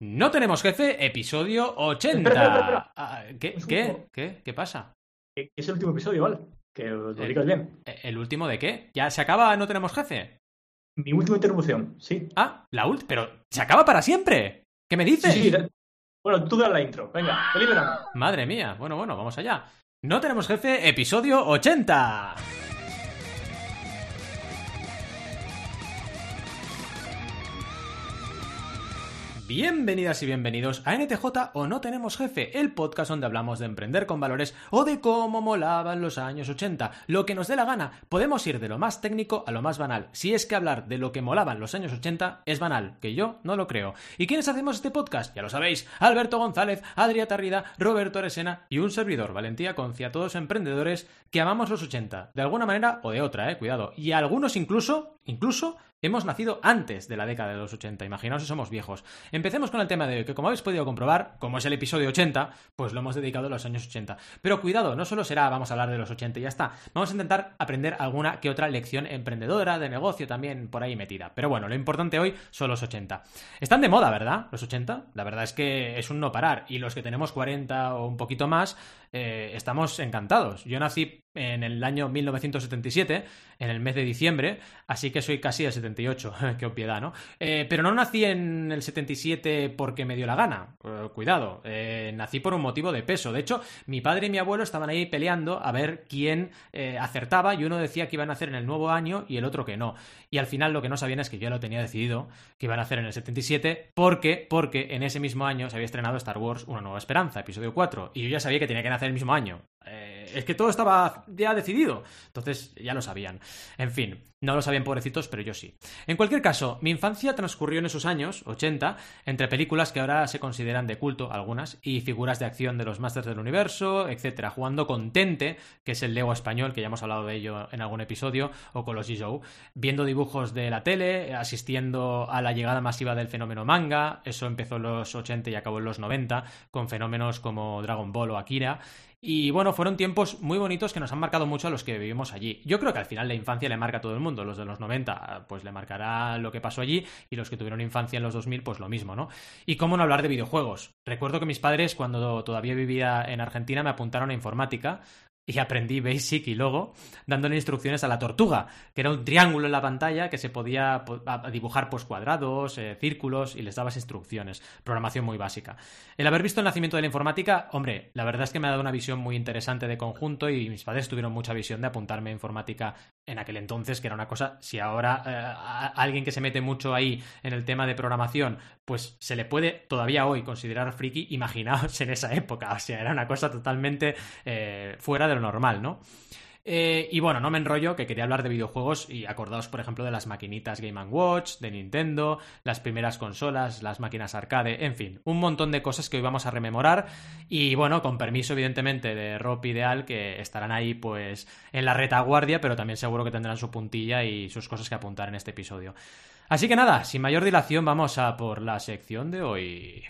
No tenemos jefe, episodio 80. Espera, espera, espera. Ah, ¿Qué, Un qué, segundo. qué, qué pasa? Es el último episodio, ¿vale? Que lo Eh. digas bien. ¿E- ¿El último de qué? ¿Ya se acaba? ¿No tenemos jefe? Mi última interrupción, sí. Ah, la última. Pero se acaba para siempre. ¿Qué me dices? Sí, sí. Bueno, tú das la intro. Venga, feliz verano. Madre mía. Bueno, bueno, vamos allá. No tenemos jefe, episodio 80. Bienvenidas y bienvenidos a NTJ o No Tenemos Jefe, el podcast donde hablamos de emprender con valores o de cómo molaban los años 80. Lo que nos dé la gana, podemos ir de lo más técnico a lo más banal. Si es que hablar de lo que molaban los años 80 es banal, que yo no lo creo. ¿Y quiénes hacemos este podcast? Ya lo sabéis, Alberto González, Adrià Tarrida, Roberto Aresena y un servidor, Valentía Concia, todos emprendedores que amamos los 80, de alguna manera o de otra, eh, cuidado. Y algunos incluso, incluso Hemos nacido antes de la década de los 80, imaginaos si somos viejos. Empecemos con el tema de hoy, que como habéis podido comprobar, como es el episodio 80, pues lo hemos dedicado a los años 80. Pero cuidado, no solo será vamos a hablar de los 80 y ya está. Vamos a intentar aprender alguna que otra lección emprendedora, de negocio también por ahí metida. Pero bueno, lo importante hoy son los 80. Están de moda, ¿verdad? Los 80. La verdad es que es un no parar. Y los que tenemos 40 o un poquito más, eh, estamos encantados. Yo nací en el año 1977, en el mes de diciembre, así que soy casi del 78, qué obviedad, ¿no? Eh, pero no nací en el 77 porque me dio la gana, Eh, cuidado, nací por un motivo de peso. De hecho, mi padre y mi abuelo estaban ahí peleando a ver quién acertaba y uno decía que iban a hacer en el nuevo año y el otro que no. Y al final lo que no sabían es que yo lo tenía decidido, que iban a hacer en el 77, porque, porque en ese mismo año se había estrenado Star Wars Una Nueva Esperanza, episodio 4, y yo ya sabía que tenía que nacer el mismo año. Eh, es que todo estaba ya decidido. Entonces ya lo sabían. En fin, no lo sabían pobrecitos, pero yo sí. En cualquier caso, mi infancia transcurrió en esos años, 80, entre películas que ahora se consideran de culto, algunas, y figuras de acción de los Masters del Universo, etcétera, jugando con Tente, que es el Lego español, que ya hemos hablado de ello en algún episodio, o con los G-Show, viendo dibujos de la tele, asistiendo a la llegada masiva del fenómeno manga, eso empezó en los 80 y acabó en los 90, con fenómenos como Dragon Ball o Akira, y bueno, fueron tiempos muy bonitos que nos han marcado mucho a los que vivimos allí. Yo creo que al final la infancia le marca a todo el mundo. Los de los 90, pues le marcará lo que pasó allí, y los que tuvieron infancia en los 2000, pues lo mismo, ¿no? Y cómo no hablar de videojuegos. Recuerdo que mis padres, cuando todavía vivía en Argentina, me apuntaron a informática. Y aprendí Basic y luego dándole instrucciones a la tortuga, que era un triángulo en la pantalla que se podía a dibujar pues cuadrados, eh, círculos y les dabas instrucciones. Programación muy básica. El haber visto el nacimiento de la informática, hombre, la verdad es que me ha dado una visión muy interesante de conjunto y mis padres tuvieron mucha visión de apuntarme a informática en aquel entonces, que era una cosa, si ahora eh, alguien que se mete mucho ahí en el tema de programación, pues se le puede todavía hoy considerar friki, imaginaos en esa época, o sea, era una cosa totalmente eh, fuera de lo normal, ¿no? Eh, y bueno, no me enrollo, que quería hablar de videojuegos y acordaos, por ejemplo, de las maquinitas Game Watch, de Nintendo, las primeras consolas, las máquinas arcade, en fin, un montón de cosas que hoy vamos a rememorar y bueno, con permiso evidentemente de Rob Ideal, que estarán ahí pues en la retaguardia, pero también seguro que tendrán su puntilla y sus cosas que apuntar en este episodio. Así que nada, sin mayor dilación vamos a por la sección de hoy.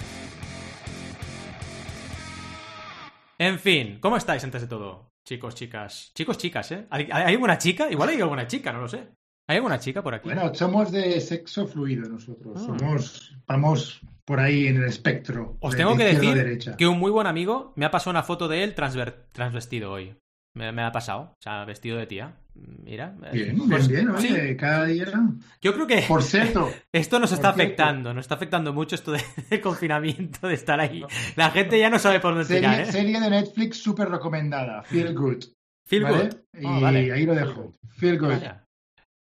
En fin, ¿cómo estáis antes de todo? Chicos, chicas. Chicos, chicas, ¿eh? ¿Hay, hay alguna chica? Igual hay alguna chica, no lo sé. ¿Hay alguna chica por aquí? Bueno, somos de sexo fluido nosotros. Ah. Somos, vamos por ahí en el espectro. Os de tengo que decir derecha. que un muy buen amigo me ha pasado una foto de él transver- transvestido hoy. Me, me ha pasado, o sea, vestido de tía. Mira. eh, Bien, bien, pues, bien, oye, cada día. yo creo que Por cierto, esto nos está por cierto. afectando, nos está afectando mucho esto de, de confinamiento, de estar ahí. La gente ya no sabe por dónde tirar, serie, ¿eh? serie de Netflix súper recomendada. Feel Good. Feel ¿vale? good. Y Ah, vale. ahí lo dejo. Feel Good.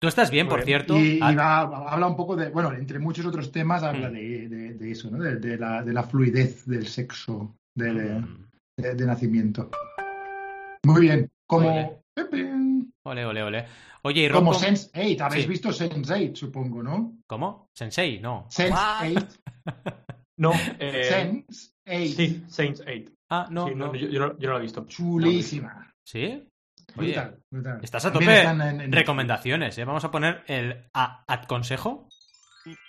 Tú estás bien, por Muy cierto. Y, y Ad- va- habla un poco de, bueno, entre muchos otros temas, habla Mm. de, de- de eso, ¿no? De, de la, de la fluidez del sexo de, Mm. de- nacimiento. Muy bien. Como, Ole, ole, ole. Oye, y como ¿cómo- Sense8. Habéis Sí. visto Sense8, supongo, ¿no? ¿Cómo? ¿Sensei? No. Sense8. No, eh, Sense8. sí, Saints 8. Ah, no, Sí, no, no. Yo, yo no, yo no lo he visto. Chulísima. ¿Sí? Oye, Brutal, brutal. estás a tope. en- en- Recomendaciones, ¿eh? Vamos a poner el a- ad consejo.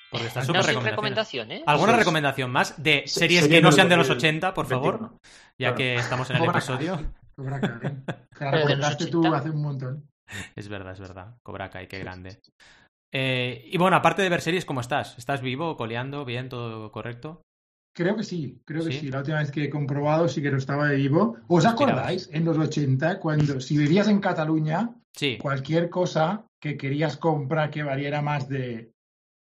Porque está súper No recomendación. ¿eh? ¿Alguna es. recomendación más de Se- series que no sean de los del 80, por favor? 21. Ya Claro. que estamos en el episodio. Cobra Kai. Te la recomendaste tú 80. hace un montón. Es verdad, es verdad. Cobra Kai, qué grande. Eh, y bueno, aparte de ver series, ¿cómo estás? ¿Estás vivo, coleando, bien, todo correcto? Creo que sí, creo que ¿Sí? La última vez que he comprobado sí que no estaba vivo. ¿Os acordáis en los 80 cuando si vivías en Cataluña, Sí. cualquier cosa que querías comprar que valiera más de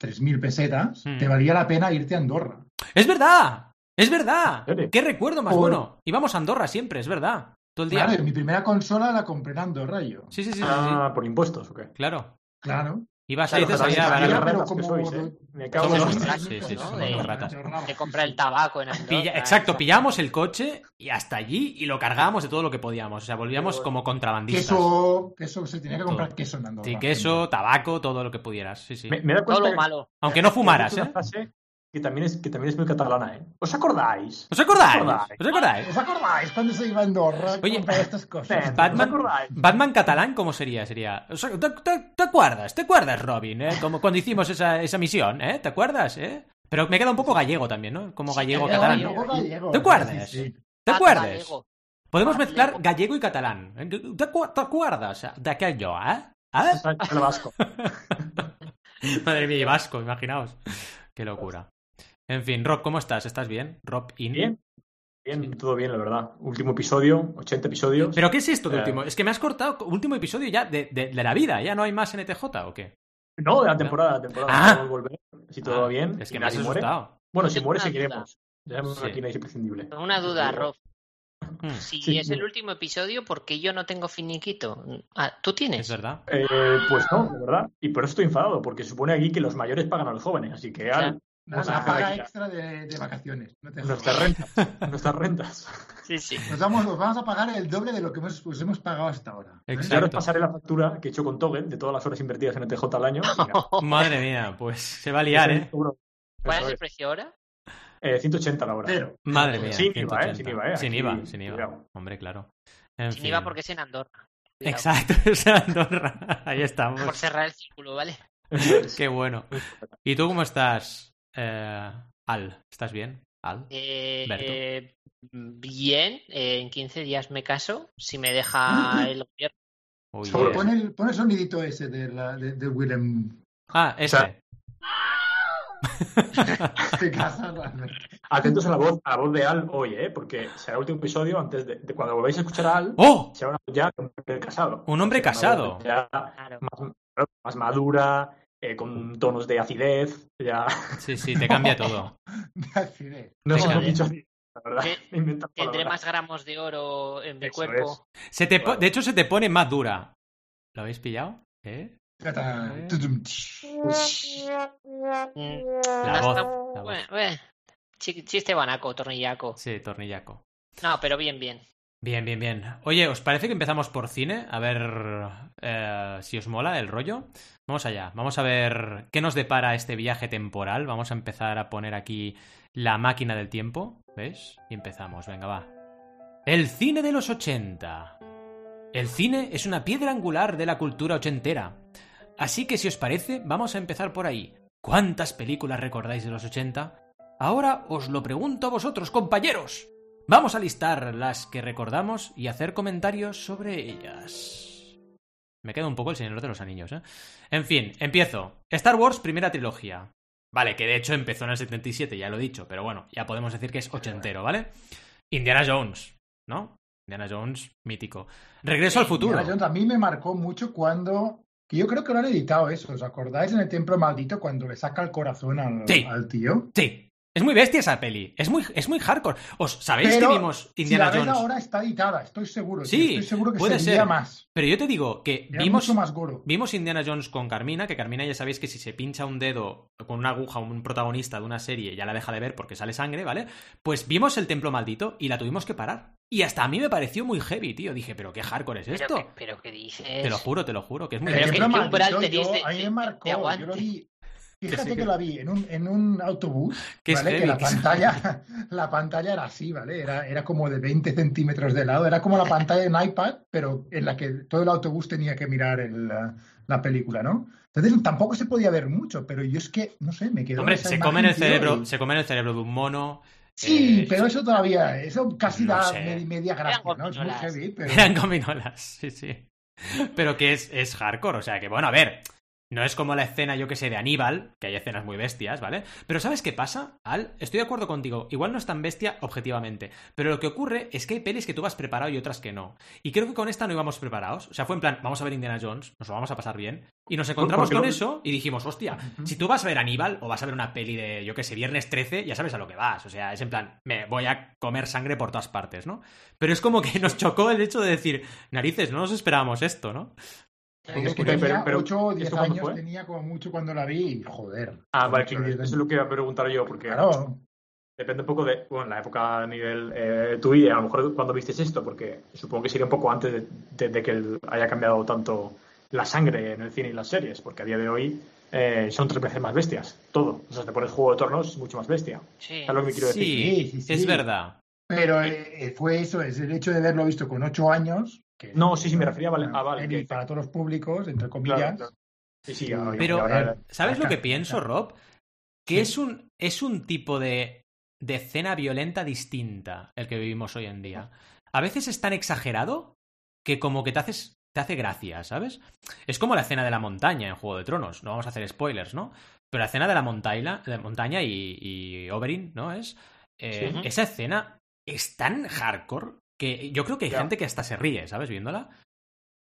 3.000 pesetas, te valía la pena irte a Andorra? ¡Es verdad! ¡Es verdad! ¡Qué recuerdo más Por- bueno! Íbamos a Andorra siempre, es verdad. Todo el día. Claro, mi primera consola la compré en Andorra yo. Sí, sí, sí. Ah, por impuestos, ¿o qué? Claro. Claro. Ibas ahí y te Claro, salía barato. como- sois, ¿eh? Me cago en. Sí, sí, ¿no? De- ratas. De comprar el tabaco en Andorra. Pilla- exacto, pillamos el coche y hasta allí y lo cargábamos de todo lo que podíamos. O sea, volvíamos como contrabandistas. Queso, queso, se tenía que Todo. comprar queso en Andorra. Sí, queso, tabaco, todo lo que pudieras. Sí, sí. Me, me da Todo lo malo. Aunque no fumaras, ¿eh? frase que también es, que también es muy catalana, ¿eh? ¿Os acordáis? ¿Os acordáis? acordáis? ¿Os acordáis? ¿Os acordáis cuando se iba a Andorra a Oye, comprar estas cosas? Batman- ¿Os? Batman catalán, ¿cómo sería? Sería. o sea, ¿Te, te- te acuerdas? ¿Te acuerdas, Robin? eh? Como cuando hicimos esa, esa misión, ¿eh? ¿Te acuerdas? ¿eh? Pero me queda un poco gallego también, ¿no? Como Sí, gallego gallego, catalán. gallego. gallego. ¿Te acuerdas? Sí, sí. ¿Te Tata acuerdas? Podemos Tata mezclar gallego. y catalán. ¿Te, te acuerdas de aquello, eh? ¿Eh? El vasco. Madre mía, vasco, imaginaos. Qué locura. En fin, Rob, ¿cómo estás? ¿Estás bien? Rob In. Bien. Bien, todo bien, la verdad. Último episodio, 80 episodios. ¿Pero qué es esto de Eh. último? Es que me has cortado último episodio ya de, de- de la vida. ¿Ya no hay más NTJ o qué? No, de la temporada, de la temporada. Ah. Podemos volver, si todo va bien. Es que me has muere. asustado. Bueno, si muere, seguiremos. Ya Sí. aquí no es imprescindible. Una duda, Rob. Hmm, Si Sí, es sí. el último episodio, ¿por qué yo no tengo finiquito? Ah, ¿Tú tienes? es verdad. Eh, pues no, de verdad. Y por eso estoy enfadado, porque se supone aquí que los mayores pagan a los jóvenes. Así que al, La, Vamos a la dejar paga extra de, de vacaciones. No nuestras rentas. nuestras rentas. Sí, sí. Nos, vamos, nos vamos a pagar el doble de lo que hemos, pues hemos pagado hasta ahora. ¿eh? Exacto. Y ahora os pasaré la factura que he hecho con Toggle de todas las horas invertidas en ETJ al año. Madre mía, pues se va a liar, ¿eh? ¿Cuál es el es. precio ahora? Eh, Ahí estamos. Por cerrar el círculo, ¿vale? Qué bueno. ¿Y tú cómo estás, eh, Al? ¿Estás bien? Al. Eh, Berto. eh, bien, eh, en 15 días me caso, si me deja el gobierno. Uy. Pon el, pon el sonidito ese de, la, de, de Willem Ah, este. sea, casa. realmente. Atentos a la voz, a la voz de Al hoy, ¿eh? Porque será el último episodio antes de, de cuando volváis a escuchar a Al. ¡Oh! Será una voz ya de un hombre casado. Un hombre casado. más, más madura, eh, con tonos de acidez. Ya. Sí, sí, te cambia todo. De- No sé Venga. lo he dicho así, la verdad. Que- Tendré más gramos de oro en mi Eso cuerpo. Se te. De hecho, se te pone más dura. ¿Lo habéis pillado? ¿Eh? Mm, La no voz. está- la voz. bueno, bueno. Chi- Chiste banaco, tornillaco. Sí, tornillaco. No, pero bien, bien. Bien, bien, bien. Oye, ¿os parece que empezamos por cine? A ver eh, si os mola el rollo. Vamos allá. Vamos a ver qué nos depara este viaje temporal. Vamos a empezar a poner aquí la máquina del tiempo. ¿Ves? Y empezamos. Venga, va. El cine de los 80. El cine es una piedra angular de la cultura ochentera. Así que si os parece, vamos a empezar por ahí. ¿Cuántas películas recordáis de los 80? Ahora os lo pregunto a vosotros, compañeros. Vamos a listar las que recordamos y hacer comentarios sobre ellas. Me queda un poco el Señor de los Anillos, ¿eh? En fin, empiezo. Star Wars, primera trilogía. Vale, que de hecho empezó en el 77, ya lo he dicho, pero bueno, ya podemos decir que es ochentero, ¿vale? Indiana Jones, ¿no? Indiana Jones, mítico. Regreso al futuro. Indiana Jones a mí me marcó mucho cuando. Que yo creo que lo han editado eso. ¿Os acordáis en el Templo Maldito cuando le saca el corazón al, Sí. al tío? Sí, es muy bestia esa peli. Es muy, es muy hardcore. ¿Os sabéis Pero, que vimos Si Indiana la ves Jones? ahora está editada, estoy seguro. Sí, tío, estoy seguro que puede se ser. más. Pero yo te digo que Era vimos, mucho más goro. Vimos Indiana Jones con Carmina, que Carmina ya sabéis que si se pincha un dedo con una aguja un protagonista de una serie ya la deja de ver porque sale sangre, ¿vale? Pues vimos el templo maldito y la tuvimos que parar. Y hasta a mí me pareció muy heavy, tío. Dije, pero qué hardcore es esto. pero ¿qué dices? Te lo juro, te lo juro, que es muy heavy. yo- de- a mí de- me marcó. Yo lo vi. Fíjate sí, que, que- la vi en un, en un autobús, ¿vale? heavy, que la pantalla, la pantalla era así, ¿vale? Era, era como de 20 centímetros de lado. Era como la pantalla de un iPad, pero en la que todo el autobús tenía que mirar el, la, la película, ¿no? Entonces tampoco se podía ver mucho, pero yo es que, no sé, me quedó Hombre, esa se comen el cerebro, y- se comen el cerebro de un mono. Sí, eh, pero eso todavía, eso casi no da sé. me- media gracia, ¿no? Es muy heavy, pero... Eran gominolas, sí, sí. Pero que es, es hardcore, o sea que, bueno, a ver. No es como la escena, yo que sé, de Aníbal, que hay escenas muy bestias, ¿vale? Pero ¿sabes qué pasa, Al? Estoy de acuerdo contigo. Igual no es tan bestia objetivamente. Pero lo que ocurre es que hay pelis que tú vas preparado y otras que no. Y creo que con esta no íbamos preparados. O sea, fue en plan, vamos a ver Indiana Jones, nos lo vamos a pasar bien. Y nos encontramos con eso y dijimos, hostia, si tú vas a ver Aníbal o vas a ver una peli de, yo que sé, Viernes 13, ya sabes a lo que vas. O sea, es en plan, me voy a comer sangre por todas partes, ¿no? Pero es como que nos chocó el hecho de decir, narices, no nos esperábamos esto, ¿no? Porque es que Pero- tenía pero- pero, 8 o 10 ¿esto cuándo años, fue? tenía como mucho cuando la vi y joder. Ah, vale, Ocho eso es lo que iba a preguntar yo, porque Claro, depende un poco de, bueno, la época a nivel eh, tu y a lo mejor cuando vistes esto, porque supongo que sería un poco antes de, de- de que haya cambiado tanto la sangre en el cine y las series, porque a día de hoy eh, son tres veces más bestias, todo. O sea, te pones Juego de Tronos, es mucho más bestia. Sí. ¿Sabes lo que me quiero decir? Sí, Sí, sí, es verdad. pero eh, fue eso, es el hecho de haberlo visto con 8 años. Que No, sí, sí, me refería a Vale- a Vale, peli que- para todos los públicos, entre comillas. Claro, claro. Sí, sí, ahora- Pero, ahora- ¿sabes lo que pienso. Rob? Que Sí. es un, es un tipo de, de escena violenta distinta el que vivimos hoy en día. A veces es tan exagerado que como que te haces te hace gracia, ¿sabes? Es como la escena de la montaña en Juego de Tronos. No vamos a hacer spoilers, ¿no? Pero la escena de la montaña, de montaña y, y Oberyn, ¿no? Es eh, Sí. esa escena es tan hardcore que yo creo que hay gente que hasta se ríe, ¿sabes? Viéndola.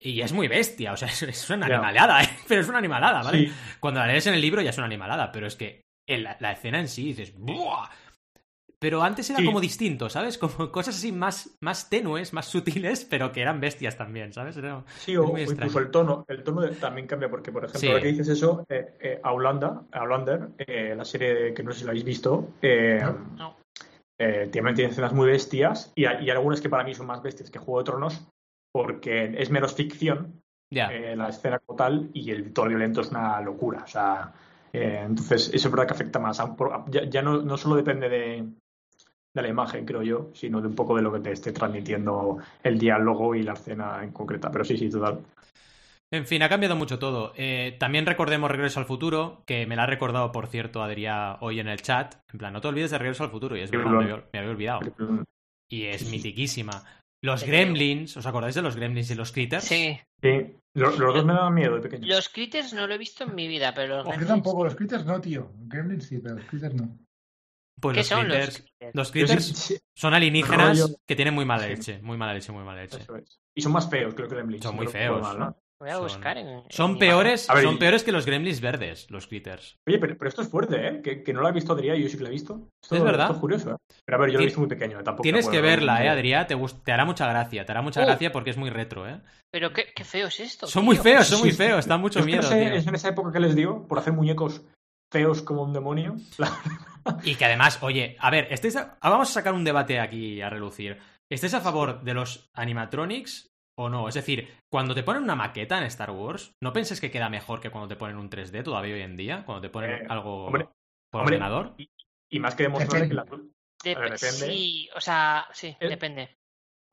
Y es muy bestia, o sea, es, es una Ya. animalada, ¿eh? pero es una animalada, ¿vale? Sí, Cuando la lees en el libro ya es una animalada, pero es que en la, la escena en sí dices ¡buah! Pero antes era Sí. como distinto, ¿sabes? Como cosas así más, más tenues, más sutiles, pero que eran bestias también, ¿sabes? Era- Sí, o, o incluso el tono, el tono de- también cambia, porque por ejemplo, Sí. ahora que dices eso, eh, eh, Aulanda, Aulander, eh, la serie que no sé si la habéis visto, eh, No. Eh, tiene, tiene escenas muy bestias y hay, y algunas que para mí son más bestias que Juego de Tronos, porque es menos ficción eh, la escena como tal y el tono violento es una locura. O sea, eh, entonces eso es verdad que afecta más. a- Ya, ya no, no solo depende de, de la imagen, creo yo, sino de un poco de lo que te esté transmitiendo el diálogo y la escena en concreta. Pero sí, sí, total. En fin, ha cambiado mucho todo. Eh, también recordemos Regreso al Futuro, que me la ha recordado, por cierto, Adrián hoy en el chat. En plan, no te olvides de Regreso al Futuro. Y es verdad, me había, me había olvidado. Y es mitiquísima. Los. Gremlins, ¿os acordáis de los Gremlins y los Critters? Sí. Sí, los, los dos me daban miedo de pequeño. Los critters no lo he visto en mi vida, pero los Ojo, yo gremlins- tampoco, los critters no, tío. Gremlins sí, pero los critters no. Pues ¿Qué los son los Critters. critters? Los Critters sí- sí, son alienígenas rollo- que tienen muy mala Sí. leche. Muy mala leche, muy mala leche. eso es. Y son más feos, creo que Gremlins. Son muy feos, mal, ¿no? Voy a son- buscar en. Son en peores, A ver, son y- peores que los gremlins verdes, los critters. Oye, pero, pero esto es fuerte, ¿eh? Que, que no lo ha visto Adrián y yo sí que lo he visto. Esto, Es verdad. Esto es curioso, ¿eh? Pero a ver, yo lo he visto muy pequeño, ¿eh? tampoco. Tienes que verla, eh. Adrián. Te, te hará mucha gracia. Te hará mucha gracia porque es muy retro, eh. Pero qué, qué feo es esto. Son tío. muy feos, son muy Sí, feos. Da mucho Es miedo, no sé, tío. es en esa época que les dio por hacer muñecos feos como un demonio. Y que además, oye, a ver, ¿estáis a- ah, vamos a sacar un debate aquí a relucir. ¿Estáis a favor de los animatronics o no? Es decir, cuando te ponen una maqueta en Star Wars, ¿no penses que queda mejor que cuando te ponen un 3D todavía hoy en día? Cuando te ponen Eh, algo hombre, por hombre, ordenador. Y, y más que demostrarle que la, Dep- ver, depende. Sí, o sea, sí, depende.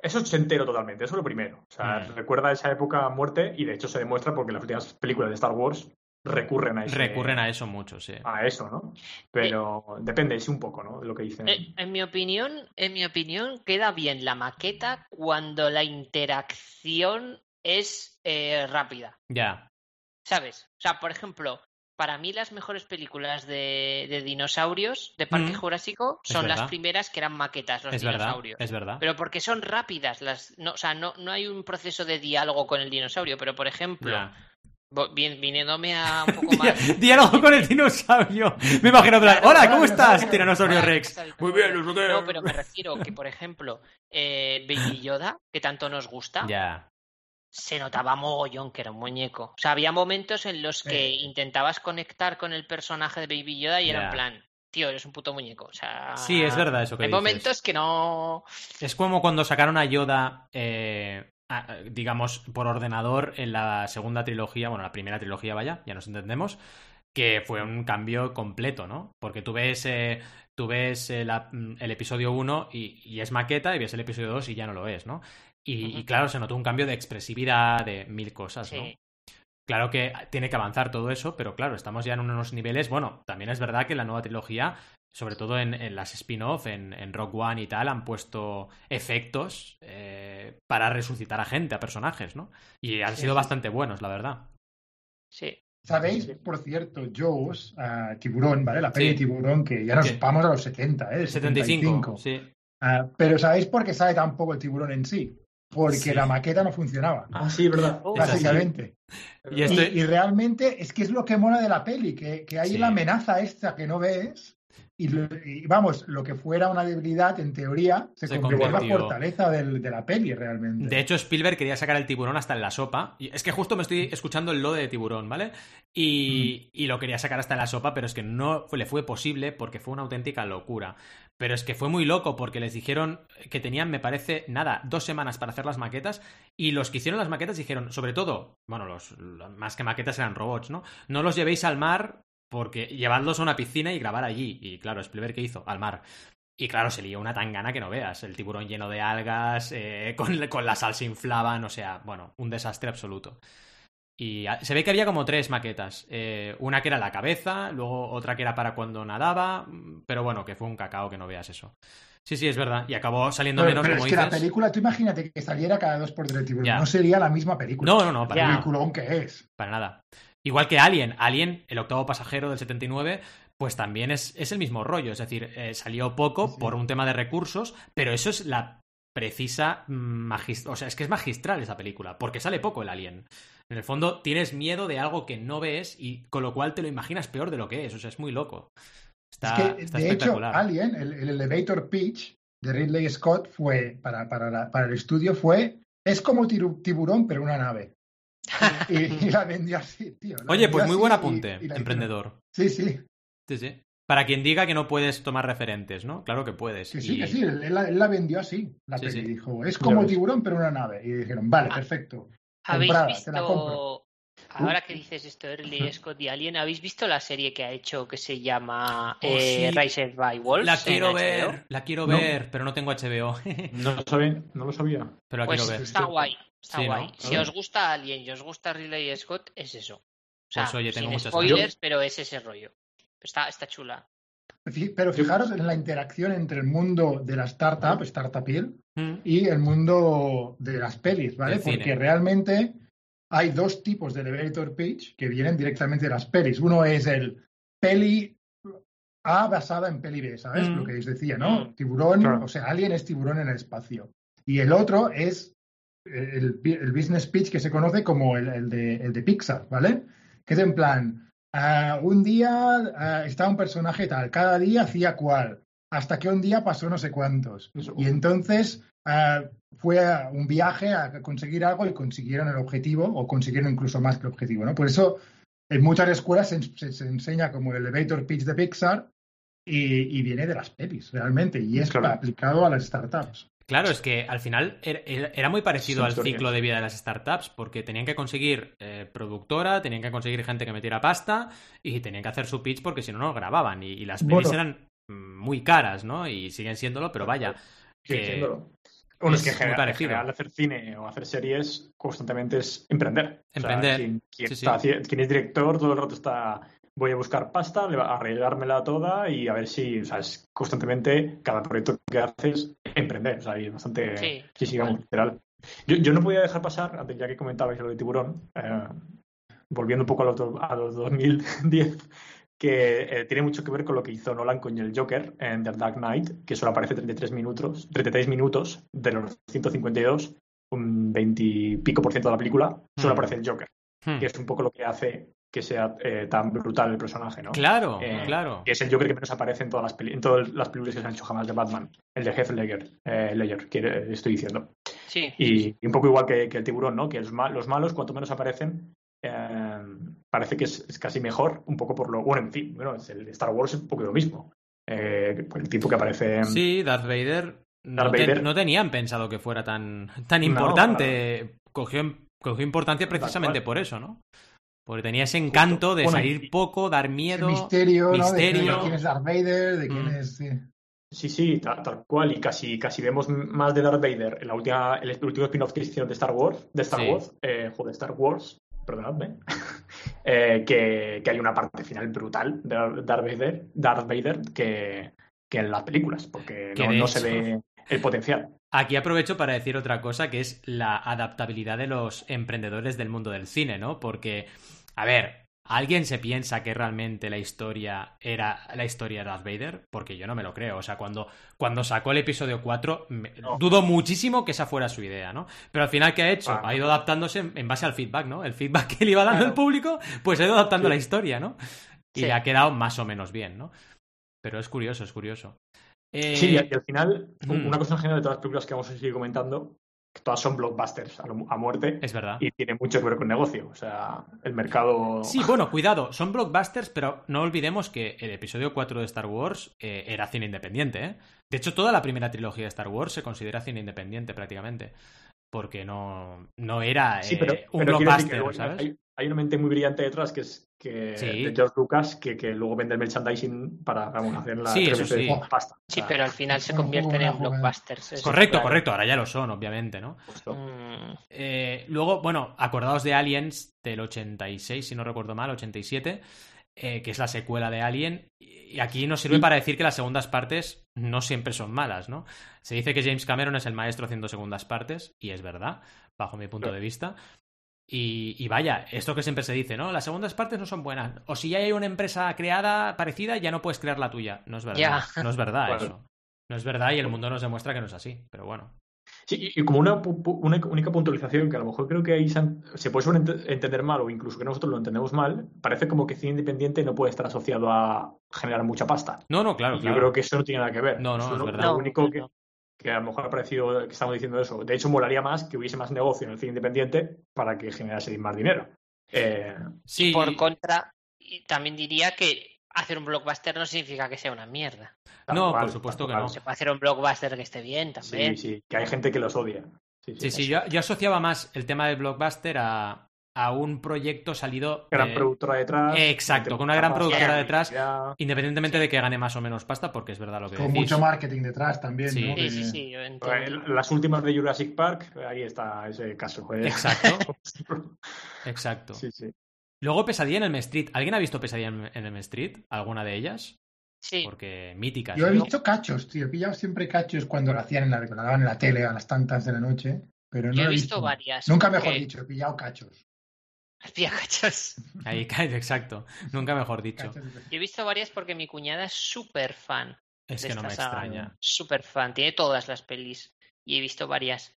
Eso se entero totalmente, eso es lo primero. O sea, Mm. recuerda esa época a muerte y de hecho se demuestra porque las últimas películas de Star Wars recurren a eso. Recurren a eso mucho, sí. a eso, ¿no? Pero depende, sí, un poco, ¿no? De lo que dicen. Eh, en mi opinión, en mi opinión, queda bien la maqueta cuando la interacción es eh, rápida. Ya. ¿Sabes? O sea, por ejemplo, para mí las mejores películas de, de dinosaurios de Parque Mm. Jurásico son verdad. las primeras que eran maquetas, los Es verdad. dinosaurios. Es verdad. Pero porque son rápidas, las, no, o sea, no, no hay un proceso de diálogo con el dinosaurio, pero por ejemplo, Ya. Viniéndome a un poco más... Di- Diálogo con el dinosaurio. Me imagino, Claro, hola, ¿cómo estás. Tiranosaurio Rex? Muy bien, no sé. No, pero me refiero que, por ejemplo, eh, Baby Yoda, que tanto nos gusta, Ya. se notaba mogollón que era un muñeco. O sea, había momentos en los que Eh. intentabas conectar con el personaje de Baby Yoda y era en plan, tío, eres un puto muñeco. O sea, Sí, es verdad eso que Hay dices. momentos que no. Es como cuando sacaron a Yoda, eh, digamos, por ordenador en la segunda trilogía, bueno, la primera trilogía, vaya, ya nos entendemos, que fue un cambio completo, ¿no? Porque tú ves, eh, tú ves eh, la- mm, el episodio 1 y, y es maqueta y ves el episodio 2 y ya no lo es, ¿no? Y, y claro, se notó un cambio de expresividad, de mil cosas, ¿no? Sí. Claro que tiene que avanzar todo eso, pero claro, estamos ya en unos niveles. Bueno, también es verdad que la nueva trilogía, sobre todo en, en las spin-off, en, en Rock One y tal, han puesto efectos eh, para resucitar a gente, a personajes, ¿no? Y han Sí, sido sí. bastante buenos, la verdad. Sí. ¿Sabéis, por cierto, Jaws, ah, Tiburón, ¿vale? La peli Sí. de Tiburón, que ya nos vamos a los 70, ¿eh? 75, sí. Ah, pero ¿sabéis por qué sale tan poco el tiburón en sí? Porque Sí. la maqueta no funcionaba, Ah, sí, verdad. Oh, básicamente. Y esto- Y, y realmente es que es lo que mola de la peli, que, que hay Sí. la amenaza esta que no ves. Y, vamos, lo que fuera una debilidad, en teoría, se, Se convirtió en la fortaleza del- de la peli, realmente. De hecho, Spielberg quería sacar el tiburón hasta en la sopa. Y es que justo me estoy escuchando el lo de tiburón, ¿vale? Y, y lo quería sacar hasta en la sopa, pero es que no le fue posible porque fue una auténtica locura. Pero es que fue muy loco porque les dijeron que tenían, me parece, nada, dos semanas para hacer las maquetas. Y los que hicieron las maquetas dijeron, sobre todo, bueno, los, los- más que maquetas eran robots, ¿no? No los llevéis al mar porque llevadlos a una piscina y grabar allí. Y claro, Spielberg, ¿qué hizo? Al mar. Y claro, se lió una tangana que no veas. El tiburón lleno de algas, eh, con, con la sal se inflaban, o sea, bueno, un desastre absoluto. Y se ve que había como tres maquetas. Eh, una que era la cabeza, luego otra que era para cuando nadaba, mm, pero bueno, que fue un cacao que no veas eso. Sí, sí, es verdad. Y acabó saliendo Pero, menos, pero como es que la dices. película, tú imagínate que saliera cada dos por tres tiburón. Ya. No sería la misma película. No, no, no, para Ya. nada. peliculón que es. Para nada. Igual que Alien. Alien, el octavo pasajero del 79, pues también es, es el mismo rollo. Es decir, eh, salió poco Sí, por un tema de recursos, pero eso es la precisa magistral. O sea, es que es magistral esa película, porque sale poco el Alien. En el fondo, tienes miedo de algo que no ves y con lo cual te lo imaginas peor de lo que es. O sea, es muy loco. Está, es que, está de hecho, espectacular. Alien, el, el elevator pitch de Ridley Scott fue, para, para, la- para el estudio, fue, es como tiburón, pero una nave. Y, y la vendió así, tío. Oye, pues muy buen apunte, y emprendedor. Sí, sí, Sí, sí. Para quien diga que no puedes tomar referentes, ¿no? Claro que puedes. que sí, Y- que sí, él, él la, él la vendió así, la Sí, peli. sí. Dijo, es como tiburón, pero una nave. Y dijeron, vale, Ah. perfecto. ¿Habéis Comprada, te la compro. visto, ahora que dices esto Ujú. Scott y Alien, ¿habéis visto la serie que ha hecho que se llama Oh, eh, sí. Raised by Wolves? La quiero ver, la quiero No. ver, pero no tengo HBO. No lo sabía. No lo sabía. pero la Pues quiero ver. está guay, está Sí, ¿no? guay. Si os gusta Alien y os gusta Ridley Scott, es eso. O sea, Pues, oye, tengo sin spoilers, pero es ese rollo. Está, está chula. Pero fijaros en la interacción entre el mundo de la startup, Startup Hill, Mm. y el mundo de las pelis, ¿vale? Cine. Porque realmente hay dos tipos de elevator pitch que vienen directamente de las pelis. Uno es el peli A basada en peli B, ¿sabes? Mm. Lo que os decía, ¿no? Mm. Tiburón, Claro. o sea, Alien es tiburón en el espacio. Y el otro es el, business pitch que se conoce como el, el de, el de Pixar, ¿vale? Que es en plan, ah, un día ah, estaba un personaje tal, cada día hacía cual, hasta que un día pasó no sé cuántos. Eso. Y entonces ah, fue a un viaje a conseguir algo y consiguieron el objetivo, o consiguieron incluso más que el objetivo, ¿no? Por eso en muchas escuelas se, se- se enseña como el elevator pitch de Pixar y, y viene de las pelis, realmente, y es Claro. aplicado a las startups. Claro, es que al final era, era muy parecido al ciclo de vida de las startups, porque tenían que conseguir eh, productora, tenían que conseguir gente que metiera pasta y tenían que hacer su pitch porque si no, no grababan. Y, y las pelis Bueno. eran mm, muy caras, ¿no? Y siguen siéndolo, pero vaya. Sí, entiendo. Bueno, es es que en muy general, en parecido. general hacer cine o hacer series constantemente es emprender. O sea, Emprender. quien, quien Sí, sí. está haci- quien es director todo el rato está voy a buscar pasta, arreglármela toda y a ver si, o sea, es constantemente cada proyecto que haces emprender. O sea, y es bastante, Sí, sí, vamos, literal. Yo, yo no podía dejar pasar, antes ya que comentabais lo de tiburón, eh, volviendo un poco a los, do- a los 2010, que eh, tiene mucho que ver con lo que hizo Nolan con el Joker en The Dark Knight, que solo aparece 33 minutos, 33 minutos de los 152, un 20 y pico por ciento de la película, solo Hmm. aparece el Joker, Hmm. que es un poco lo que hace que sea eh, tan brutal el personaje, ¿no? Claro, Eh, claro. Que es el Joker que menos aparece en todas las, peli- en todas las películas que se han hecho jamás de Batman, el de Heath Ledger, eh, Ledger, que eh, estoy diciendo. sí. Y, y un poco igual que, que el tiburón, ¿no? Que los, ma- los malos, cuanto menos aparecen, eh, parece que es, es casi mejor, un poco por lo. Bueno, en fin, bueno, es el Star Wars es un poco lo mismo. Eh, el tipo que aparece. Sí, Darth Vader. No, Darth te- Vader. no tenían pensado que fuera tan, tan No, importante. Cogió, cogió importancia precisamente por eso, ¿no? Porque tenía ese encanto de Bueno, salir y- poco, dar miedo. misterio, ¿no? De, misterio. de quién es Darth Vader, de quién Mm. es... sí. Sí, sí, tal, tal cual. Y casi, casi vemos más de Darth Vader en la última, el último spin-off que hicieron de Star Wars, de Star Sí. Wars, eh, joder, Star Wars, perdonadme, eh, que, que hay una parte final brutal de Darth Vader, Darth Vader que, que en las películas, porque Que no, se ve el potencial. Aquí aprovecho para decir otra cosa, que es la adaptabilidad de los emprendedores del mundo del cine, ¿no? Porque, a ver, ¿Alguien se piensa que realmente la historia era la historia de Darth Vader? Porque yo no me lo creo. O sea, cuando, cuando sacó el episodio 4, me- No. dudo muchísimo que esa fuera su idea, ¿no? Pero al final, ¿qué ha hecho? Ha ido adaptándose en, en base al feedback, ¿no? El feedback que le iba dando el público, pues ha ido adaptando Sí. la historia, ¿no? Y Sí. le ha quedado más o menos bien, ¿no? Pero es curioso, es curioso. Eh, Sí, y al y al final, mm. una cosa en general de todas las películas que vamos a seguir comentando, todas son blockbusters a, lo- a muerte Es verdad. y tiene mucho que ver con negocio. O sea, el mercado. Sí, bueno, cuidado, son blockbusters, pero no olvidemos que el episodio 4 de Star Wars eh, era cine independiente, ¿eh? De hecho, toda la primera trilogía de Star Wars se considera cine independiente prácticamente. Porque no, no era Sí, eh, un pero que blockbuster, luego ¿sabes? Hay, hay una mente muy brillante detrás que es que Sí. de George Lucas que, que luego vende el merchandising para vamos, hacer la Sí, eso sí. más pasta. O Sí, sea, pero al final se convierten en blockbusters. eso Correcto, claro. correcto, ahora ya lo son, obviamente, ¿no? justo. Mm, Eh, luego, bueno, acordaos de Aliens del 86, si no recuerdo mal, 87, eh, que es la secuela de Alien. Y aquí nos sirve Y- para decir que las segundas partes no siempre son malas, ¿no? Se dice que James Cameron es el maestro haciendo segundas partes, y es verdad, bajo mi punto de vista. Y, y vaya, esto que siempre se dice, ¿no? Las segundas partes no son buenas. O si ya hay una empresa creada parecida, ya no puedes crear la tuya. No es verdad. No es verdad eso. No es verdad y el mundo nos demuestra que no es así. Pero bueno. Sí, y como una, una única puntualización que a lo mejor creo que ahí se, han- se puede entender mal o incluso que nosotros lo entendemos mal, parece como que cine independiente no puede estar asociado a generar mucha pasta. No, no, claro, Y claro. Yo creo que eso no tiene nada que ver. No, no, Eso es lo, verdad. lo único que, que a lo mejor ha parecido que estamos diciendo eso. De hecho, molaría más que hubiese más negocio en el cine independiente para que generase más dinero. Eh, Sí, Por contra, y también diría que hacer un blockbuster no significa que sea una mierda. No, cual, por supuesto que cual. no. Se puede hacer un blockbuster que esté bien también. Sí, sí, que hay gente que los odia. Sí, Sí, sí, yo, yo asociaba más el tema del blockbuster a, a un proyecto salido. Gran de- productora detrás. Exacto, con una gran productora de detrás. calidad. Independientemente de que gane más o menos pasta, porque es verdad lo que Con decís. mucho marketing detrás también, Sí. ¿no? Sí, De- sí, sí, yo entiendo. Pues, Las últimas de Jurassic Park, ahí está ese caso. eh. Exacto, exacto. Sí, sí. Luego Pesadilla en el Street. ¿Alguien ha visto Pesadilla en el Street? ¿Alguna de ellas? Sí, Porque míticas. Yo he ¿no? visto cachos, tío. He pillado siempre cachos cuando lo hacían en la, lo daban en la tele a las tantas de la noche. Pero no yo he he visto varias. Nunca mejor dicho, he pillado cachos. Hacía cachos. Ahí cae, exacto. Nunca mejor dicho. Yo he visto varias porque mi cuñada es súper fan. Es de que no me saga. extraña. Súper fan. Tiene todas las pelis. Y he visto varias.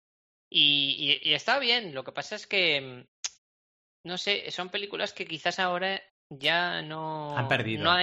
Y, y- y está bien. Lo que pasa es que. No sé, son películas que quizás ahora ya no. Han perdido. no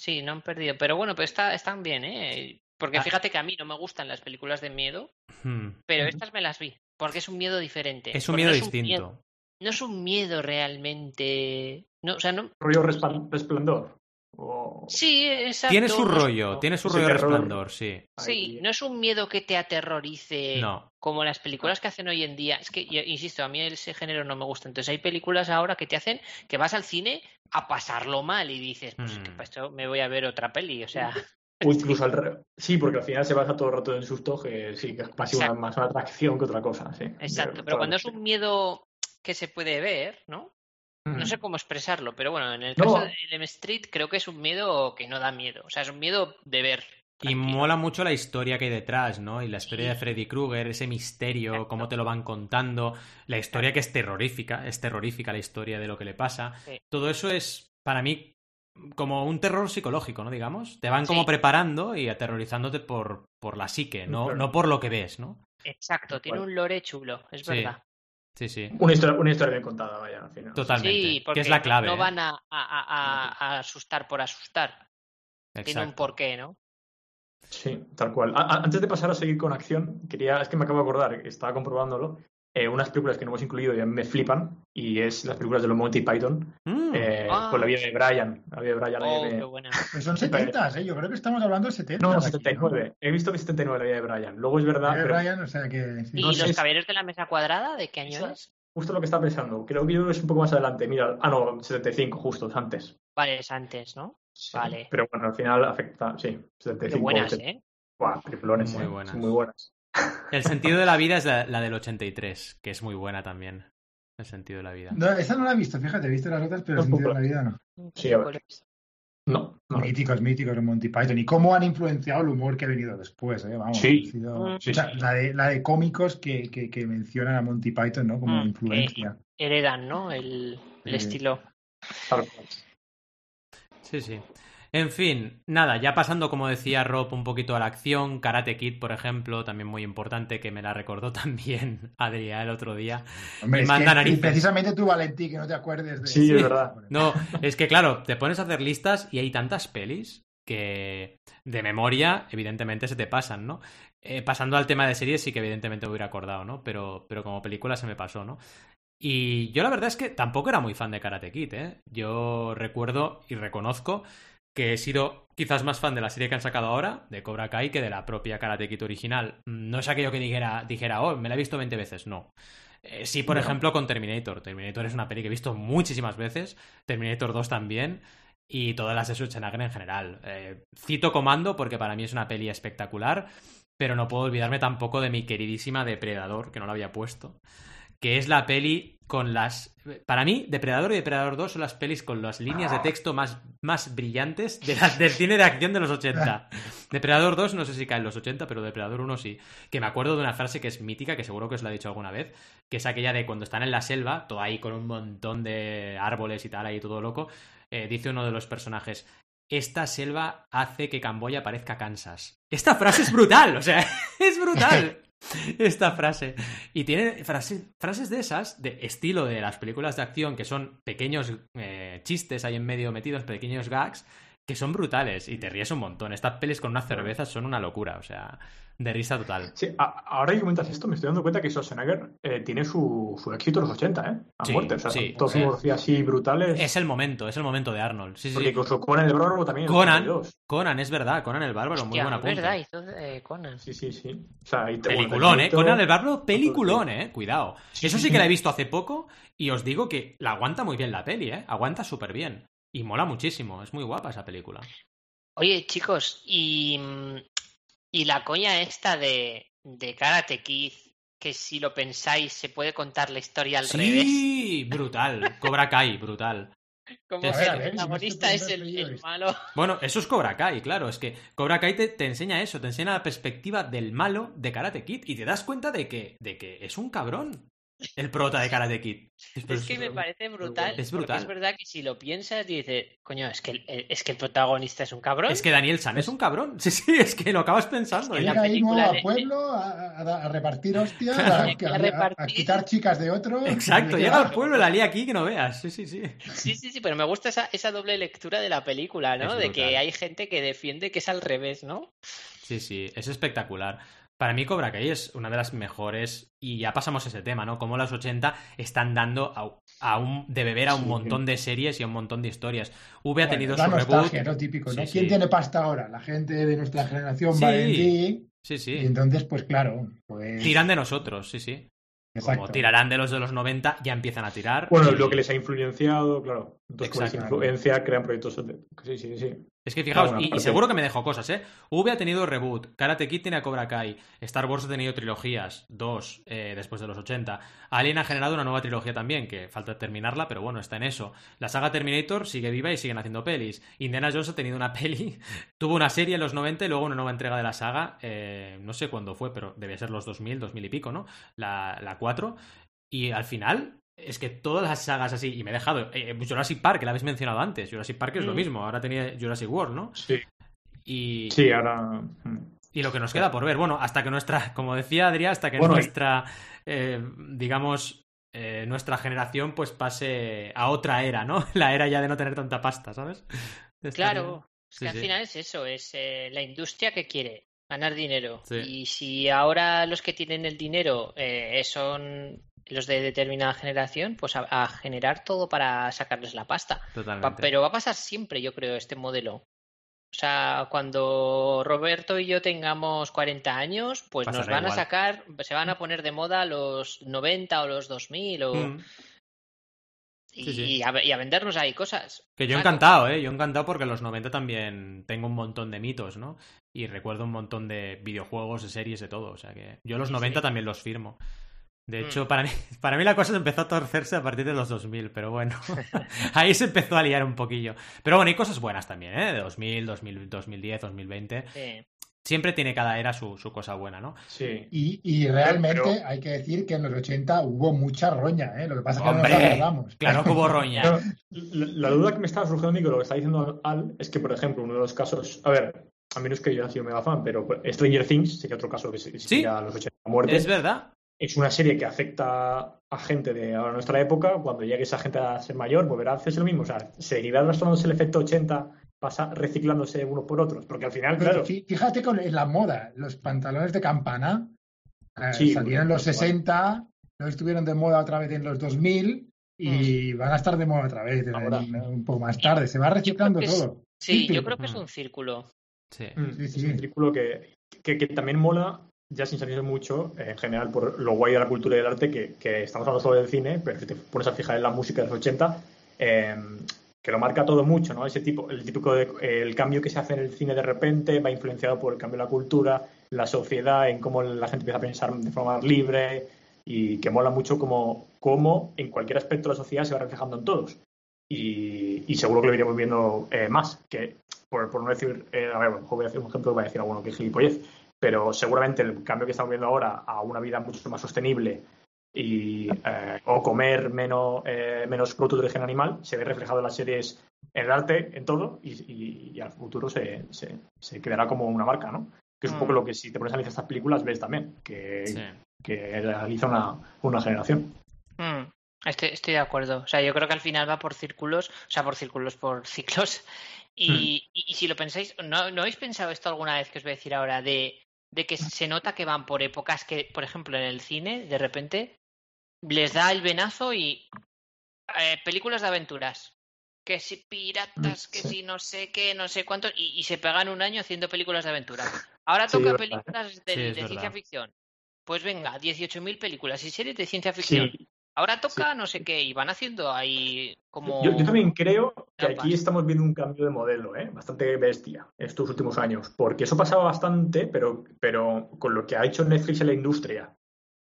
Sí, no han perdido. Pero bueno, pues está, están bien, ¿eh? Porque Ah. fíjate que a mí no me gustan las películas de miedo, Hmm. pero estas me las vi. Porque es un miedo diferente. Es un miedo no distinto. miedo- no es un miedo realmente. No, o sea, no. Rollo resplan- resplandor. O- Sí, exacto. Tiene su no es- rollo, tiene su rollo terror. resplandor, sí. Sí, no es un miedo que te aterrorice No. como las películas que hacen hoy en día. Es que, yo insisto, a mí ese género no me gusta. Entonces hay películas ahora que te hacen que vas al cine a pasarlo mal y dices, pues que Mm. para esto me voy a ver otra peli. O sea, O incluso al re- Sí, porque al final se basa todo el rato en susto, que sí, que es una, más una atracción que otra cosa. Sí. exacto. Pero, Pero cuando es un miedo que se puede ver, ¿no? No sé cómo expresarlo, pero bueno, en el No. caso de M Street creo que es un miedo que no da miedo. O sea, es un miedo de ver. Y tranquilo. mola mucho la historia que hay detrás, ¿no? Y la historia Sí. de Freddy Krueger, ese misterio, Exacto. cómo te lo van contando, la historia que es terrorífica, es terrorífica la historia de lo que le pasa. Sí. Todo eso es, para mí, como un terror psicológico, ¿no? Digamos. Te van como Sí. preparando y aterrorizándote por, por la psique, no, Claro. no por lo que ves, ¿no? Exacto, tiene un lore chulo, es verdad. Sí, sí. Una historia, una historia bien contada, vaya, al final. Totalmente. Sí, porque que es la clave. no ¿eh? van a, a- a- a asustar por asustar. Tiene un Exacto. porqué, ¿no? Sí, tal cual. A- a- antes de pasar a seguir con acción, quería, es que me acabo de acordar, que estaba comprobándolo, eh, unas películas que no hemos incluido y a mí me flipan, y es las películas de los Monty Python, Mm. eh, Ah. con la vida de Brian. La vida de Brian Oh, buena. Pues son 70, ¿eh? Yo creo que estamos hablando de 70. No, aquí, 79. He visto que 79 la vida de Brian. Luego es verdad, pero Ryan, o sea que... sí. ¿Y No los caballeros de la mesa cuadrada de qué año es? justo lo que está pensando. Creo que yo es un poco más adelante. Mira, ah, no, 75, justo, antes. Vale, es antes, ¿no? Sí, Vale. Pero bueno, al final afecta, sí, Qué 75. buenas, 80. ¿eh? Buah, triplones, Muy eh, buenas. muy buenas. El sentido de la vida es la, la del 83, que es muy buena también. El sentido de la vida. No, esa no la he visto, fíjate, he visto las otras, pero el sentido de la vida no. Sí, a ver. No, no. Míticos, míticos de Monty Python. Y cómo han influenciado el humor que ha venido después, ¿eh? Vamos, Sí. ha sido- Mm. Sí, o sea, sí. La, de, la de cómicos que, que, que mencionan a Monty Python, ¿no? Como Mm, influencia. Heredan, ¿no? El, el Sí. estilo. Sí, sí. En fin, nada, ya pasando, como decía Rob, un poquito a la acción, Karate Kid, por ejemplo, también muy importante, que me la recordó también Adrián el otro día. Hombre, Y es manda que narices. precisamente tú, Valentí, que no te acuerdes de Sí, es verdad. No, es que claro, te pones a hacer listas y hay tantas pelis que de memoria, evidentemente, se te pasan, ¿no? Eh, pasando al tema de series, sí que evidentemente me hubiera acordado, ¿no? Pero, pero como película se me pasó, ¿no? Y yo la verdad es que tampoco era muy fan de Karate Kid, ¿eh? Yo recuerdo y reconozco que he sido quizás más fan de la serie que han sacado ahora, de Cobra Kai, que de la propia Karate Kid original. No es aquello que dijera, dijera oh, me la he visto 20 veces, no. Eh, sí, por No. ejemplo, con Terminator. Terminator es una peli que he visto muchísimas veces, Terminator 2 también, y todas las de Schwarzenegger en general. Eh, cito Comando porque para mí es una peli espectacular, pero no puedo olvidarme tampoco de mi queridísima Depredador, que no la había puesto, que es la peli con las... Para mí, Depredador y Depredador 2 son las pelis con las líneas de texto más, más brillantes de las del cine de acción de los 80. Depredador 2 no sé si cae en los 80, pero Depredador 1 sí. Que me acuerdo de una frase que es mítica, que seguro que os la he dicho alguna vez, que es aquella de cuando están en la selva, todo ahí con un montón de árboles y tal, ahí todo loco, eh, dice uno de los personajes, esta selva hace que Camboya parezca Kansas. Esta frase es brutal, o sea, es brutal. Esta frase. Y tiene frase- frases de esas, de estilo de las películas de acción, que son pequeños eh, chistes ahí en medio metidos, pequeños gags, que son brutales y te ríes un montón. Estas pelis con unas cervezas son una locura, o sea, de risa total. Sí, a- ahora que comentas esto, me estoy dando cuenta que Schwarzenegger eh, tiene su, su éxito en los 80, ¿eh? A Sí, muerte. O sea, sí, todos sí. los días así brutales. Es el momento, es el momento de Arnold. Sí, sí, Porque sí. incluso Conan el Bárbaro también. Conan, 82. Conan, es verdad, Conan el Bárbaro, muy buena es punta. verdad, hizo eh, Conan. Sí, sí, sí. O sea, y te- Peliculón, bueno, ¿eh? Conan el Bárbaro, peliculón, ¿eh? Cuidado. Sí, Eso sí, que la he visto hace poco y os digo que la aguanta muy bien la peli, ¿eh? Aguanta súper bien. Y mola muchísimo, es muy guapa esa película. Oye, chicos, y, mm, y la coña esta de, de Karate Kid, que si lo pensáis se puede contar la historia al revés. Sí, brutal. Cobra Kai, brutal. Como ver, el ver, protagonista es el, el malo. Bueno, eso es Cobra Kai, claro. Es que Cobra Kai te, te enseña eso, te enseña la perspectiva del malo de Karate Kid y te das cuenta de que, de que es un cabrón el prota de Karate Kid. Es que me parece brutal. Es porque brutal. es verdad que si lo piensas, dices, coño, es que el, es que el protagonista es un cabrón. Es que Daniel San es un cabrón. Sí, sí, es que lo acabas pensando. Es que ¿eh? la Llega ahí ¿no? película a pueblo a, a- a repartir hostias, Claro. a, A a- a- repartir. a quitar chicas de otro. Exacto, llega al pueblo y la lía aquí que no veas. Sí, sí, sí. Sí, sí, sí, pero me gusta esa, esa doble lectura de la película, ¿no? Es De brutal. que hay gente que defiende que es al revés, ¿no? Sí, sí, es espectacular. Para mí Cobra Kai es una de las mejores y ya pasamos ese tema, ¿no? Como los 80 están dando a, a un, de beber a un Sí. montón de series y a un montón de historias. V ha Bueno, tenido la su reboot. nostalgia, ¿no? Típico, ¿no? Sí, ¿Quién sí. tiene pasta ahora? La gente de nuestra generación, Sí. Valentín. Sí, Y sí. entonces, pues claro, pues... Tiran de nosotros, sí, sí. exacto. Como tirarán de los de los 90, ya empiezan a tirar. Bueno, y- lo que les ha influenciado, claro. Entonces, esa Exacto. influencia crean proyectos. Sí, sí, sí. Es que fijaos, y, seguro que me dejo cosas, ¿eh? V ha tenido reboot, Karate Kid tiene a Cobra Kai, Star Wars ha tenido trilogías, dos eh, después de los 80. Alien ha generado una nueva trilogía también, que falta terminarla, pero bueno, está en eso. La saga Terminator sigue viva y siguen haciendo pelis. Indiana Jones ha tenido una peli, tuvo una serie en los 90 y luego una nueva entrega de la saga, eh, no sé cuándo fue, pero debía ser los 2000, 2000 y pico, ¿no? La, la 4. Y al final, es que todas las sagas así, y me he dejado, eh, Jurassic Park, que la habéis mencionado antes, Jurassic Park es lo Mm. mismo, ahora tenía Jurassic World, ¿no? Sí, Y, sí ahora. mm. y lo que nos queda por ver, bueno, hasta que nuestra, como decía Adrián, hasta que Bueno, y- nuestra, eh, digamos, eh, nuestra generación pues pase a otra era, ¿no? La era ya de no tener tanta pasta, ¿sabes? Claro, es Sí, que al sí. final es eso, es eh, la industria que quiere ganar dinero. Sí. Y si ahora los que tienen el dinero eh, son los de determinada generación, pues a, a generar todo para sacarles la pasta. Pa- Totalmente. pero va a pasar siempre, yo creo, este modelo. O sea, cuando Roberto y yo tengamos 40 años, pues nos van a sacar, se van a poner de moda los 90 o los 2000 o, Mm. y, sí, sí. y a, y a vendernos ahí cosas. Que yo Claro. encantado, ¿eh? Yo encantado porque en los 90 también tengo un montón de mitos, ¿no? Y recuerdo un montón de videojuegos, de series, de todo. O sea que yo los Sí, 90 sí. también los firmo. De Mm. hecho, para, mí, para mí la cosa se empezó a torcerse a partir de los 2000, pero bueno, ahí se empezó a liar un poquillo. Pero bueno, hay cosas buenas también, ¿eh? De 2000, 2000 2010, 2020. Sí. siempre tiene cada era su, su cosa buena, ¿no? Sí. Y, y realmente Pero- hay que decir que en los 80 hubo mucha roña, ¿eh? Lo que pasa es que Hombre, no nos acordamos. Claro que hubo roña. Pero la, la duda que me estaba surgiendo mí con lo que está diciendo Al es que, por ejemplo, uno de los casos, a ver, a menos que yo haya sido mega fan, pero Stranger Things sería otro caso que se, Sí. a los 80 a muerte. Es verdad. Es una serie que afecta a gente de ahora nuestra época. Cuando llegue esa gente a ser mayor, volverá a hacerse lo mismo. O sea, seguirá arrastrándose el efecto 80, pasa reciclándose unos por otros. Porque al final, Pero claro, fíjate con en la moda, los pantalones de campana eh, Sí, salieron en los bueno, 60, luego estuvieron de moda otra vez en los 2000 y van a estar de moda otra vez en- Ahora. en- un poco más tarde. Se va reciclando es- todo. Sí, yo creo que es Mm. un círculo. Sí. mm, sí, es sí. un círculo que, que, que también mola, ya sin salirse mucho, en general, por lo guay de la cultura y del arte, que, estamos hablando solo del cine, pero si te pones a fijar en la música de los 80, eh, que lo marca todo mucho, ¿no? Ese tipo, el típico el cambio que se hace en el cine de repente va influenciado por el cambio de la cultura, la sociedad, en cómo la gente empieza a pensar de forma más libre y que mola mucho como, cómo en cualquier aspecto de la sociedad se va reflejando en todos. Y, seguro que lo iremos viendo eh, más, que por, no decir, eh, a ver, voy a hacer un ejemplo que va a decir alguno que es gilipollez, pero seguramente el cambio que estamos viendo ahora a una vida mucho más sostenible y eh, o comer menos, eh, menos productos de origen animal se ve reflejado en las series, en el arte, en todo, y, y- y al futuro se, se, se quedará como una marca, ¿no? Que es un Mm. poco lo que si te pones a analizar estas películas ves también, que, Sí. que realiza una, una generación. Mm, Estoy, estoy de acuerdo. O sea, yo creo que al final va por círculos, o sea, por círculos, por ciclos. Y, y- y si lo pensáis, ¿no, ¿no habéis pensado esto alguna vez que os voy a decir ahora? De, de que se nota que van por épocas que, por ejemplo, en el cine, de repente, les da el venazo y eh, películas de aventuras. Que si piratas, que Sí. si no sé qué, no sé cuántos, y, y se pegan un año haciendo películas de aventuras. Ahora toca películas de, Sí, es de ciencia ficción. Pues venga, 18.000 películas y series de ciencia ficción. Ahora toca no sé qué y van haciendo ahí como... Yo, yo también creo que aquí estamos viendo un cambio de modelo, ¿eh? bastante bestia estos últimos años, porque eso pasaba bastante, pero, pero con lo que ha hecho Netflix en la industria,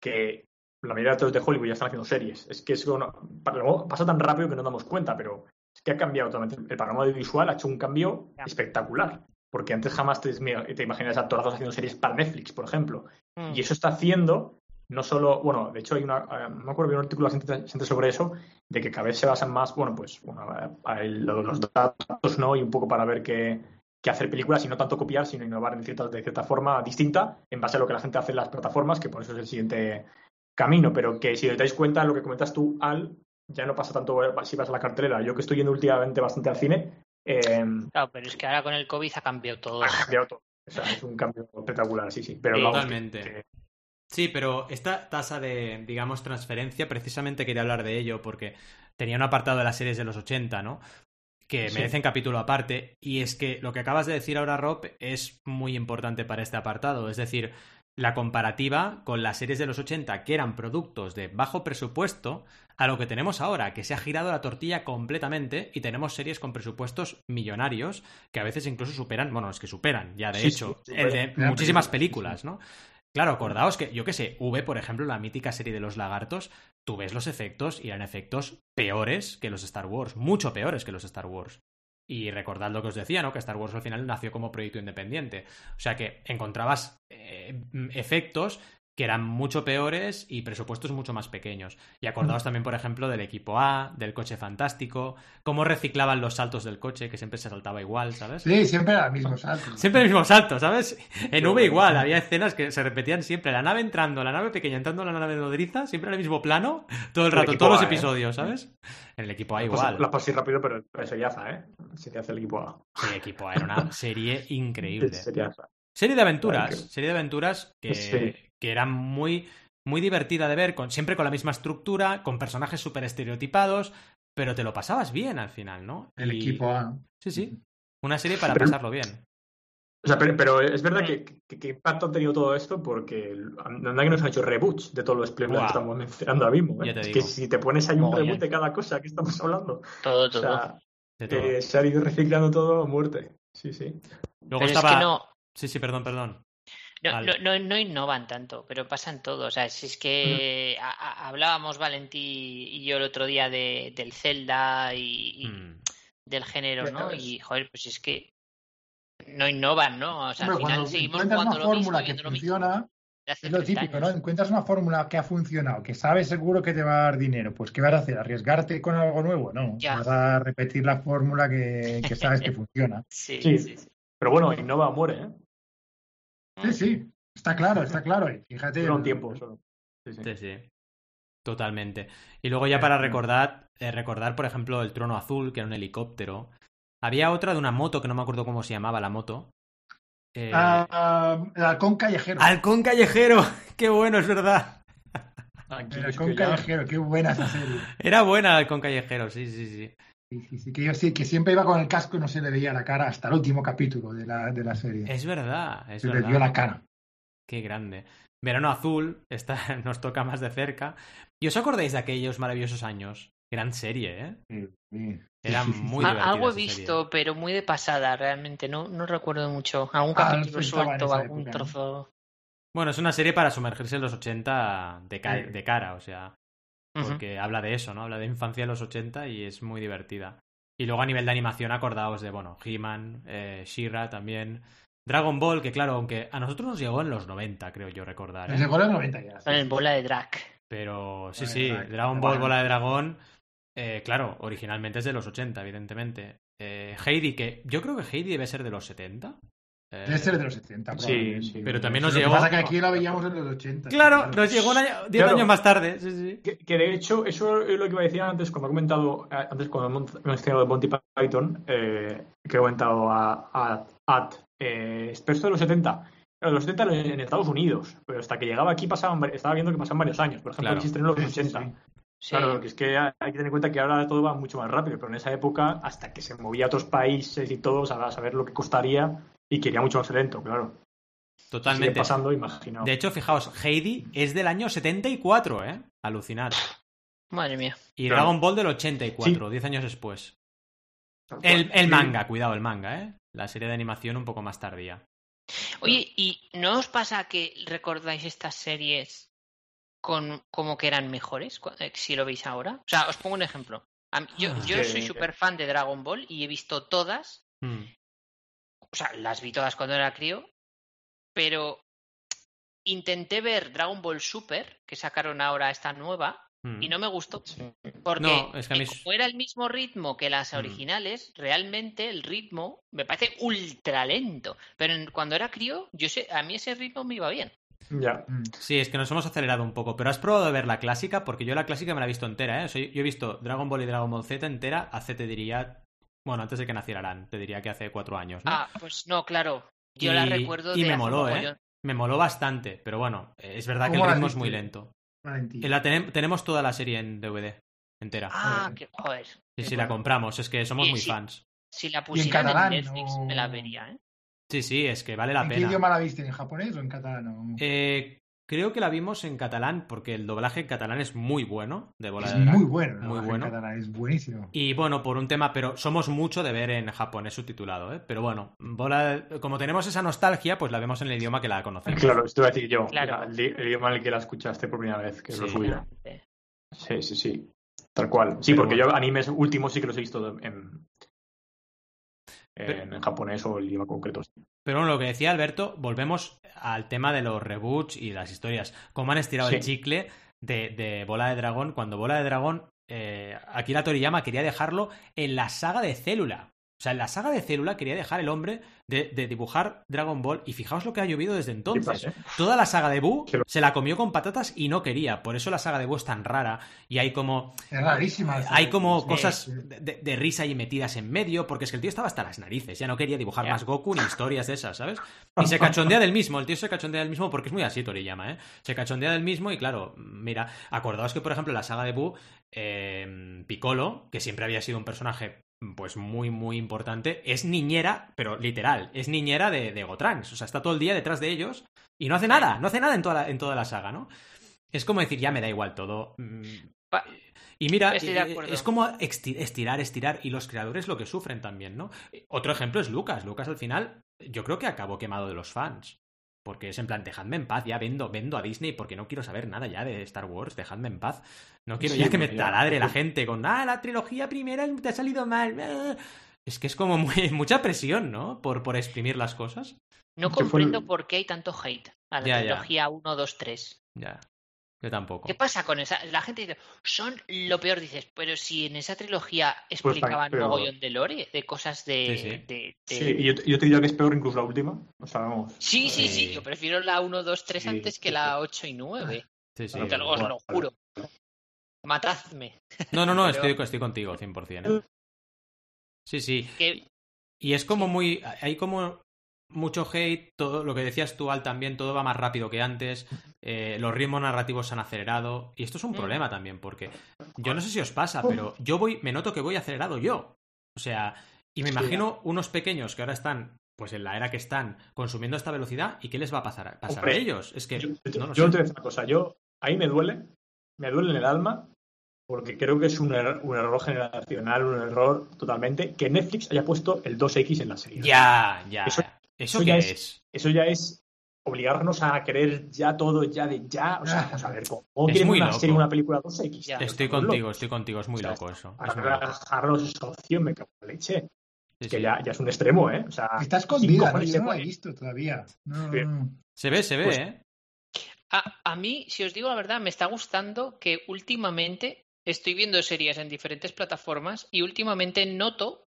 que la mayoría de los de Hollywood ya están haciendo series, es que eso no- pasa tan rápido que no damos cuenta, pero es que ha cambiado totalmente. El panorama audiovisual ha hecho un cambio espectacular, porque antes jamás te, te imaginas actorazos haciendo series para Netflix, por ejemplo. Mm. Y eso está haciendo no solo, bueno, de hecho hay una, eh, no me acuerdo, vi un artículo reciente sobre eso, de que cada vez se basan más, bueno, pues, bueno, a el- lo- los datos, ¿no? Y un poco para ver qué, qué hacer películas y no tanto copiar, sino innovar en cierta, de cierta forma distinta en base a lo que la gente hace en las plataformas, que por eso es el siguiente camino, pero que si os dais cuenta, lo que comentas tú, Al, ya no pasa tanto eh, si vas a la cartelera. Yo que estoy yendo últimamente bastante al cine, eh, Claro, pero es que ahora con el COVID ha cambiado todo. ha cambiado todo. O sea, es un cambio espectacular, sí, sí. Pero Sí, vamos, que- totalmente. que- Sí, pero esta tasa de, digamos, transferencia, precisamente quería hablar de ello porque tenía un apartado de las series de los 80, ¿no? Que Sí. merecen capítulo aparte. Y es que lo que acabas de decir ahora, Rob, es muy importante para este apartado. Es decir, la comparativa con las series de los 80, que eran productos de bajo presupuesto, a lo que tenemos ahora, que se ha girado la tortilla completamente y tenemos series con presupuestos millonarios que a veces incluso superan, bueno, es que superan ya de Sí, hecho, sí, el de superan muchísimas películas, ¿no? Claro, acordaos que, yo qué sé, V, por ejemplo, la mítica serie de los lagartos, tú ves los efectos y eran efectos peores que los Star Wars, mucho peores que los Star Wars. Y recordad lo que os decía, ¿no? Que Star Wars al final nació como proyecto independiente. O sea que encontrabas eh, efectos que eran mucho peores y presupuestos mucho más pequeños. Y acordaos también, por ejemplo, del equipo A, del coche fantástico, cómo reciclaban los saltos del coche, que siempre se saltaba igual, ¿sabes? Sí, siempre era el mismo salto. Siempre el mismo salto, ¿sabes? En V igual, había escenas que se repetían siempre. La nave entrando, la nave pequeña entrando en la nave nodriza, siempre en el mismo plano, todo el El rato, todos los ¿eh? episodios, ¿sabes? En el equipo A igual. La pasé rápido, pero seriaza, ¿eh? Seriaza el equipo A. Sí, equipo A era una serie increíble. Seriaza. Serie de aventuras, serie de aventuras que, Sí. Que era muy, muy divertida de ver, con, siempre con la misma estructura, con personajes súper estereotipados, pero te lo pasabas bien al final, ¿no? El Y- equipo A. Sí, sí. Una serie para Pero- pasarlo bien. O sea, pero, pero es verdad que, que, que impacto ha tenido todo esto porque nadie nos ha hecho reboots de todos los películas Buah. que estamos mencionando ahora mismo. ¿eh? Es digo. que si te pones ahí un reboot de cada cosa que estamos hablando, Todo, o todo. sea, De todo. eh, se ha ido reciclando todo a muerte. Sí, sí. Luego pero estaba. es que no, Sí, sí, perdón, perdón. No, Vale. no, no, no innovan tanto, pero pasan todo. O sea, si es que a- a- hablábamos Valentí y yo el otro día de, del Zelda y, y Mm. del género, ¿no? Y, joder, pues es que no innovan, ¿no? O sea, al final seguimos encuentras jugando una lo mismo, fórmula que lo mismo funciona, de hace es lo 30 típico, ¿no? Encuentras una fórmula que ha funcionado, que sabes seguro que te va a dar dinero. Pues, ¿qué vas a hacer? ¿Arriesgarte con algo nuevo? No. Ya. Vas a repetir la fórmula que, que sabes que funciona. Sí, Sí. sí, sí. Pero bueno, innova o muere, ¿eh? Sí, sí. Está claro, está claro. Y Fíjate. Un el- tiempo solo. Sí, sí. Sí, sí. Totalmente. Y luego ya para recordar, eh, recordar, por ejemplo, el trono azul, que era un helicóptero. Había otra de una moto que no me acuerdo cómo se llamaba la moto. Eh, Ah, el halcón callejero. Halcón callejero. Qué bueno, es verdad. El halcón callejero, qué buena esa serie. Era buena Halcón callejero, sí, sí, sí. Sí, sí, sí, que yo sí, que siempre iba con el casco y no se le veía la cara hasta el último capítulo de la, de la serie. Es verdad, es se le vio la cara. Qué grande. Verano Azul, esta nos toca más de cerca. ¿Y os acordáis de aquellos maravillosos años? Gran serie, ¿eh? Sí, sí. Era muy algo he serie. visto, pero muy de pasada, realmente. No, no recuerdo mucho. Algún Ah, capítulo suelto, algún época, ¿no? trozo. Bueno, es una serie para sumergirse en los 80 de, ca- Sí. de cara, o sea, Porque habla de eso, ¿no? Habla de infancia en los 80 y es muy divertida. Y luego a nivel de animación acordaos de, bueno, He-Man, eh, She-Ra también. Dragon Ball, que claro, aunque a nosotros nos llegó en los 90, creo yo recordar. ¿eh? Desde Gol 90 ya. sí, bola de drag. Pero sí, Bola de sí. Dragon Ball. Bola de Dragón, eh, claro, originalmente es de los 80, evidentemente. Eh, Heidi, que yo creo que Heidi debe ser de los 70. Eh, Debe ser de los 70. Sí, probablemente. sí. Pero también nos Lo que llegó... pasa es que aquí la veíamos en los 80. Claro, nos llegó un año- 10 Claro. años más tarde. Sí, sí. Que, que de hecho, eso es lo que iba a decir antes, cuando he comentado, eh, antes cuando hemos mencionado de Monty Python, eh, que he comentado a, a, At, eh, pero de los 70. Claro, los 70 en Estados Unidos, pero hasta que llegaba aquí pasaban, estaba viendo que pasaban varios años. Por ejemplo, Claro. aquí se estrenó en los Sí, sí, 80. sí. Sí. Claro, que es que hay que tener en cuenta que ahora todo va mucho más rápido, pero en esa época, hasta que se movía a otros países y todo, a saber lo que costaría y quería mucho más lento, claro. Sigue Totalmente. pasando, imagino. De hecho, fijaos, Heidi es del año 74, ¿eh? Alucinad. Madre mía. Y Claro. Dragon Ball del 84, 10 años después. El, el Sí. manga, cuidado, el manga, ¿eh? La serie de animación un poco más tardía. Oye, ¿y no os pasa que recordáis estas series con como que eran mejores eh, si lo veis ahora? O sea, os pongo un ejemplo. Yo, Ah. yo soy súper fan de Dragon Ball y he visto todas, Hmm. O sea, las vi todas cuando era crío, pero intenté ver Dragon Ball Super, que sacaron ahora esta nueva, y no me gustó. Sí. Porque No, es que a mí es- como era el mismo ritmo que las Mm. originales, realmente el ritmo me parece ultra lento. Pero cuando era crío, yo sé, a mí ese ritmo me iba bien. Ya. Mm. Sí, es que nos hemos acelerado un poco, pero has probado ver la clásica, porque yo la clásica me la he visto entera, ¿eh? O sea, yo he visto Dragon Ball y Dragon Ball Z entera hace, te diría, bueno, antes de que naciera Aran, te diría que hace cuatro años, ¿no? Ah, pues no, claro. Yo la recuerdo y de me hace moló, ¿eh? Me moló bastante, pero bueno, es verdad que el ¿Cómo la ritmo es muy lento. Valentín. Eh, La tenem- tenemos toda la serie en DVD, entera. Ah, que, joder. y qué si la compramos, es que somos Y muy fans. Si la pusieran en, catalán, Netflix, no- me la vería, ¿eh? Sí, sí, es que vale la ¿En qué pena. idioma la viste? ¿En japonés o en catalán? o- Eh, creo que la vimos en catalán, porque el doblaje en catalán es muy bueno, de bola es de Drag. muy bueno. Muy en bueno. catalán, es buenísimo. Y bueno, por un tema, pero somos mucho de ver en japonés subtitulado, ¿eh? Pero bueno, bola, como tenemos esa nostalgia, pues la vemos en el idioma que la conocemos. Claro, esto iba a decir yo. Claro. El, el idioma en el que la escuchaste por primera vez, que es lo Sí. suyo. Eh, Sí, sí, sí. Tal cual. Sí, Pero porque bueno. yo animes últimos sí que los he visto en, Pero- en, japonés o el idioma concreto. Pero bueno, lo que decía Alberto, volvemos al tema de los reboots y las historias. Cómo han estirado el chicle de, de Bola de Dragón, cuando Bola de Dragón, eh, Akira Toriyama quería dejarlo en la saga de Célula. O sea, en la saga de Célula quería dejar el hombre de, de dibujar Dragon Ball y fijaos lo que ha llovido desde entonces. ¿eh? Toda la saga de Buu lo- se la comió con patatas y no quería. Por eso la saga de Buu es tan rara y hay como Es rarísima. hay como Sí, cosas sí. de, risa y metidas en medio, porque es que el tío estaba hasta las narices, ya no quería dibujar más Goku ni historias de esas, ¿sabes? Y se cachondea del mismo, el tío se cachondea del mismo porque es muy así Toriyama, ¿eh? Se cachondea del mismo y claro, mira, acordaos que por ejemplo en la saga de Buu, eh, Piccolo, que siempre había sido un personaje pues muy, muy importante, es niñera, pero literal, es niñera de, de Gotrans, o sea, está todo el día detrás de ellos y no hace nada, no hace nada en toda la, en toda la saga, ¿no? Es como decir, ya me da igual todo. mm, Pa- y mira, eh, es como esti- estirar, estirar, y los creadores lo que sufren también, ¿no? Otro ejemplo es Lucas. Lucas al final, yo creo que acabó quemado de los fans. Porque es en plan, dejadme en paz, ya vendo, vendo a Disney porque no quiero saber nada ya de Star Wars, dejadme en paz. No quiero Sí, ya que me taladre la gente con, ah, la trilogía primera te ha salido mal. ah". Es que es como muy, mucha presión, ¿no? Por, por exprimir las cosas. No ¿Qué fue comprendo por qué hay tanto hate a la Ya, ya. trilogía 1, 2, 3. Ya. Yo tampoco. ¿Qué pasa con esa? La gente dice, son lo peor, dices, pero si en esa trilogía Pues explicaban pero- mogollón de lore, de cosas de... Sí, sí. de- de- Sí, y yo, yo te diría que es peor incluso la última. O sea, vamos. sí, sí, sí, Sí. yo prefiero la 1, 2, 3 Sí, antes que sí, la 8 y 9. Sí, sí. Te lo, os lo juro. Matadme. No, no, no, Pero- estoy, estoy contigo, 100%. ¿eh? Sí, sí. Que, Y es como muy. Hay como mucho hate, todo lo que decías tú, Al, también, todo va más rápido que antes, eh, los ritmos narrativos se han acelerado, y esto es un problema también, porque yo no sé si os pasa, pero yo voy, me noto que voy acelerado yo. O sea, y me imagino unos pequeños que ahora están, pues en la era que están, consumiendo esta velocidad, ¿y qué les va a pasar, pasar Hombre, a ellos? Es que Yo, yo- no lo yo sé. te voy a decir una cosa. Yo, ahí me duele. Me duele en el alma. Porque creo que es un, er- un error generacional, un error totalmente. Que Netflix haya puesto el 2X en la serie. Ya, ya. ¿Eso, Eso- eso qué ya es? es- Eso ya es obligarnos a querer ya todo, ya de ya. O sea, vamos a ver, ¿cómo, Es muy una loco. serie, una película 2X? Ya. Estoy contigo, estoy contigo, es muy O sea, loco eso. Para es relajarnos esa opción, me cago en la leche. Sí, Es que sí. ya, ya es un extremo, ¿eh? O sea, Está escondida, ¿no? Yo se no la he puede. visto todavía. No, Bien. no. Se ve, se ve, Pues- ¿eh? a, a mí, si os digo la verdad, me está gustando que últimamente estoy viendo series en diferentes plataformas y últimamente noto,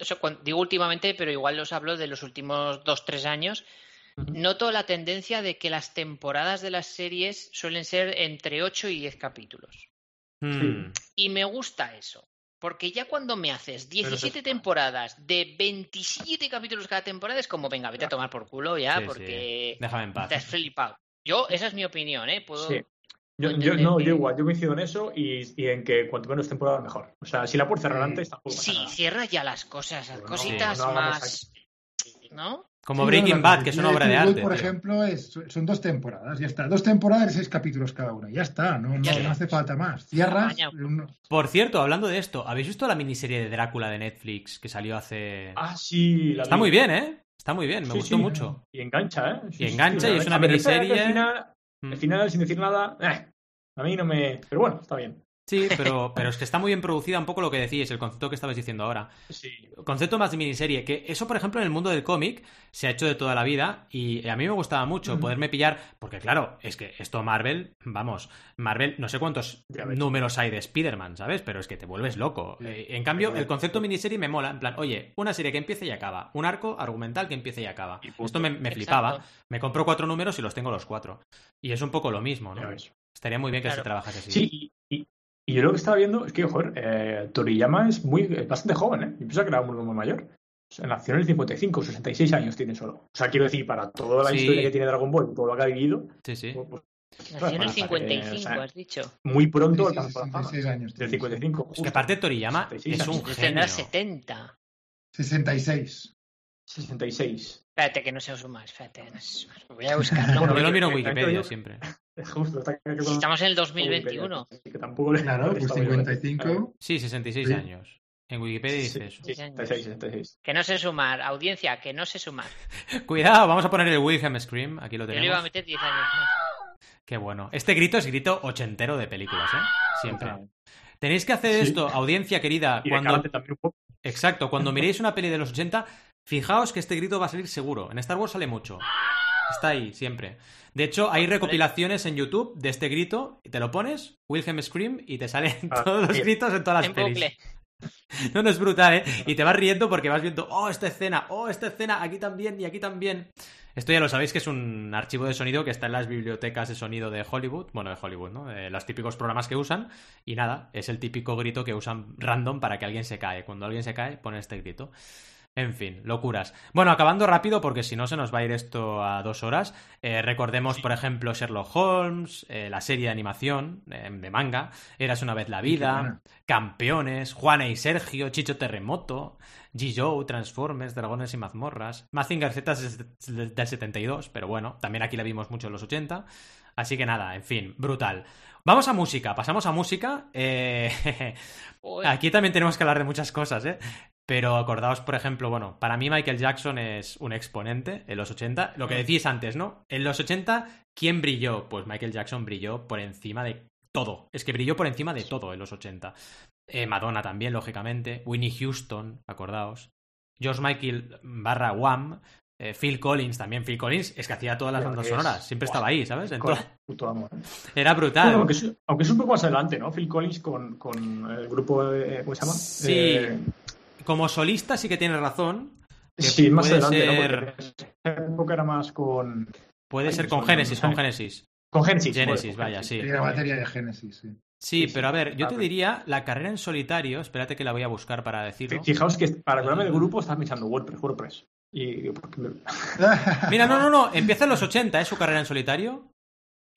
o sea, cuan- digo últimamente, pero igual os hablo de los últimos dos, tres años, noto la tendencia de que las temporadas de las series suelen ser entre 8 y 10 capítulos. Hmm. Y me gusta eso. Porque ya cuando me haces 17 es- temporadas de 27 capítulos cada temporada es como, venga, vete a tomar por culo ya, Sí, sí. porque Déjame en paz. te has flipado. Yo, esa es mi opinión, ¿eh? Puedo... Sí. Yo, yo- no, que- yo igual, yo coincido en eso y, y en que cuanto menos temporada mejor. O sea, si la puedes cerrar antes, tampoco pasa Sí, nada. cierra ya las cosas, no, cositas no más... ¿No? Como Sí, Breaking no, Bad, que es una obra de arte. Por tío. ejemplo, es- son dos temporadas, ya está. Dos temporadas de seis capítulos cada una, ya está. No, no, Ya no hace falta más. Cierras. Por cierto, hablando de esto, ¿habéis visto la miniserie de Drácula de Netflix que salió hace... Ah, sí, la Está vi. muy bien, ¿eh? Está muy bien, me Sí, gustó sí. mucho. Y engancha, ¿eh? Sí, Y engancha sí, y es una miniserie. Final, Mm. el final, sin decir nada, eh, a mí no me... Pero bueno, está bien. Sí, pero, pero es que está muy bien producida un poco lo que decís, el concepto que estabais diciendo ahora. Sí. Concepto más de miniserie, que eso, por ejemplo, en el mundo del cómic se ha hecho de toda la vida y a mí me gustaba mucho Mm. poderme pillar, porque claro, es que esto Marvel, vamos, Marvel, no sé cuántos números hay de Spider-Man, ¿sabes? Pero es que te vuelves loco. Sí. Eh, en cambio, el concepto miniserie me mola, en plan, oye, una serie que empiece y acaba, un arco argumental que empiece y acaba. Y. Esto me, me flipaba. Me compro cuatro números y los tengo los cuatro. Y es un poco lo mismo, Ya ¿no? Estaría muy bien que Claro. se trabajase así. Sí, y, y- y yo lo que estaba viendo es que, joder, eh, Toriyama es muy, es bastante joven, ¿eh? Yo pensaba que era muy, muy mayor. O sea, nació en el 55, 66 años tiene solo. O sea, quiero decir, para toda la Sí. historia que tiene Dragon Ball, todo lo que ha vivido, Sí, sí. pues, pues, Nació en el para- para- 55, o sea, has dicho. muy pronto alcanzó la fama. 66 años. Del 55. Es que justo. aparte Toriyama 66 es un genio. Tendrá 70. 66. 66. Espérate que no sé sumar, espérate. no sé sumar. Voy a buscarlo. Bueno, yo que- lo miro en Wikipedia siempre. Justo, está que- que- Si estamos en el que- 2021. Que tampoco le- Claro, pues estaba yo- 55. Sí, 66 Sí. años. En Wikipedia Sí, dice eso. sí, 66, 66. Que no sé sumar. Audiencia, que no sé sumar. Cuidado, vamos a poner el Wilhelm Scream. Aquí lo Yo le iba a tenemos. meter 10 años más. Qué bueno. Este grito es grito ochentero de películas, ¿eh? Siempre. Tenéis que hacer Sí. esto, audiencia querida, Y cuando... karate también un poco. Exacto, cuando miréis una peli de los 80, fijaos que este grito va a salir seguro. En Star Wars sale mucho. Está ahí, siempre. De hecho, hay recopilaciones en YouTube de este grito, y te lo pones, Wilhelm Scream, y te salen Ah, todos los bien. gritos en todas las En pelis. bucle. No, no es brutal, ¿eh? Y te vas riendo porque vas viendo, oh, esta escena, oh, esta escena, aquí también y aquí también. Esto ya lo sabéis que es un archivo de sonido que está en las bibliotecas de sonido de Hollywood, bueno, de Hollywood, ¿no? De los típicos programas que usan. Y nada, es el típico grito que usan random para que alguien se cae. Cuando alguien se cae, pone este grito. En fin, locuras. Bueno, acabando rápido, porque si no se nos va a ir esto a dos horas. eh, recordemos, por ejemplo, Sherlock Holmes, eh, la serie de animación eh, de manga, Eras una vez la vida. Campeones, Juana y Sergio, Chicho Terremoto, G-Joe, Transformers, Dragones y Mazmorras, Mazinger Z del del 72, pero bueno, también aquí la vimos mucho en los 80. Así que nada, en fin, brutal. Vamos a música, pasamos a música. Eh, Aquí también tenemos que hablar de muchas cosas, ¿eh? Pero acordaos, por ejemplo, bueno, para mí Michael Jackson es un exponente en los 80. Lo que decís antes, ¿no? En los 80, ¿quién brilló? Pues Michael Jackson brilló por encima de todo. Es que brilló por encima de todo en los 80. Eh, Madonna también, lógicamente. Winnie Houston, acordaos. George Michael barra Wham, eh, Phil Collins también. Phil Collins es que hacía todas las bandas sonoras, siempre estaba ahí, ¿sabes? Puto ¿eh? Era brutal. Bueno, aunque, es, aunque es un poco más adelante, ¿no? Phil Collins con, con el grupo, de, ¿cómo se llama? Sí. Eh, Como solista sí que tiene razón. que sí, más adelante, ¿no? ser- Porque época era más con, Puede Ay, ser con me con suena. Genesis. con joder, con vaya, Genesis. sí. Y la batería de Genesis, sí. Sí, pero a ver, yo te diría la carrera en solitario, espérate que la voy a buscar para decirlo. Fijaos que para acordarme del grupo estaba pensando WordPress, WordPress. Y Mira, no, no, no, empieza en los 80, ¿eh? Su carrera en solitario.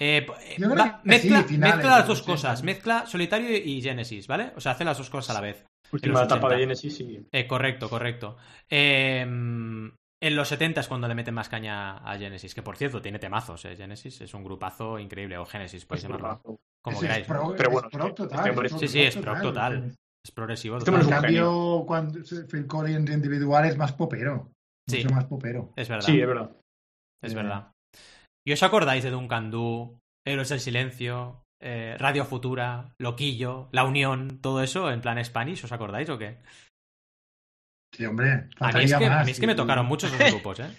Eh, eh, va- mezcla, sí, finales mezcla las dos 80. cosas, mezcla solitario y Genesis, ¿vale? O sea, hace las dos cosas a la vez. Última etapa 80. de Genesis y Eh, correcto, correcto. Eh, en los 70 es cuando le meten más caña a Genesis, que por cierto tiene temazos, ¿eh? Genesis es un grupazo increíble, o Genesis, podéis es llamarlo grupazo. como es queráis. Pero es bueno, pro este- total, este es Sí, sí, es pro total. Es progresivo. Este En es cambio, cuando Phil Collins individual es más popero. Sí. Mucho más popero. Es verdad. Sí, es verdad. Es Eh. verdad. ¿Y os acordáis de Duncan Du, Héroes del Silencio, eh, Radio Futura, Loquillo, La Unión, todo eso en plan Spanish? ¿Os acordáis o qué? Sí, hombre. A mí es que, a más, mí es que me tocaron muchos esos grupos, ¿eh?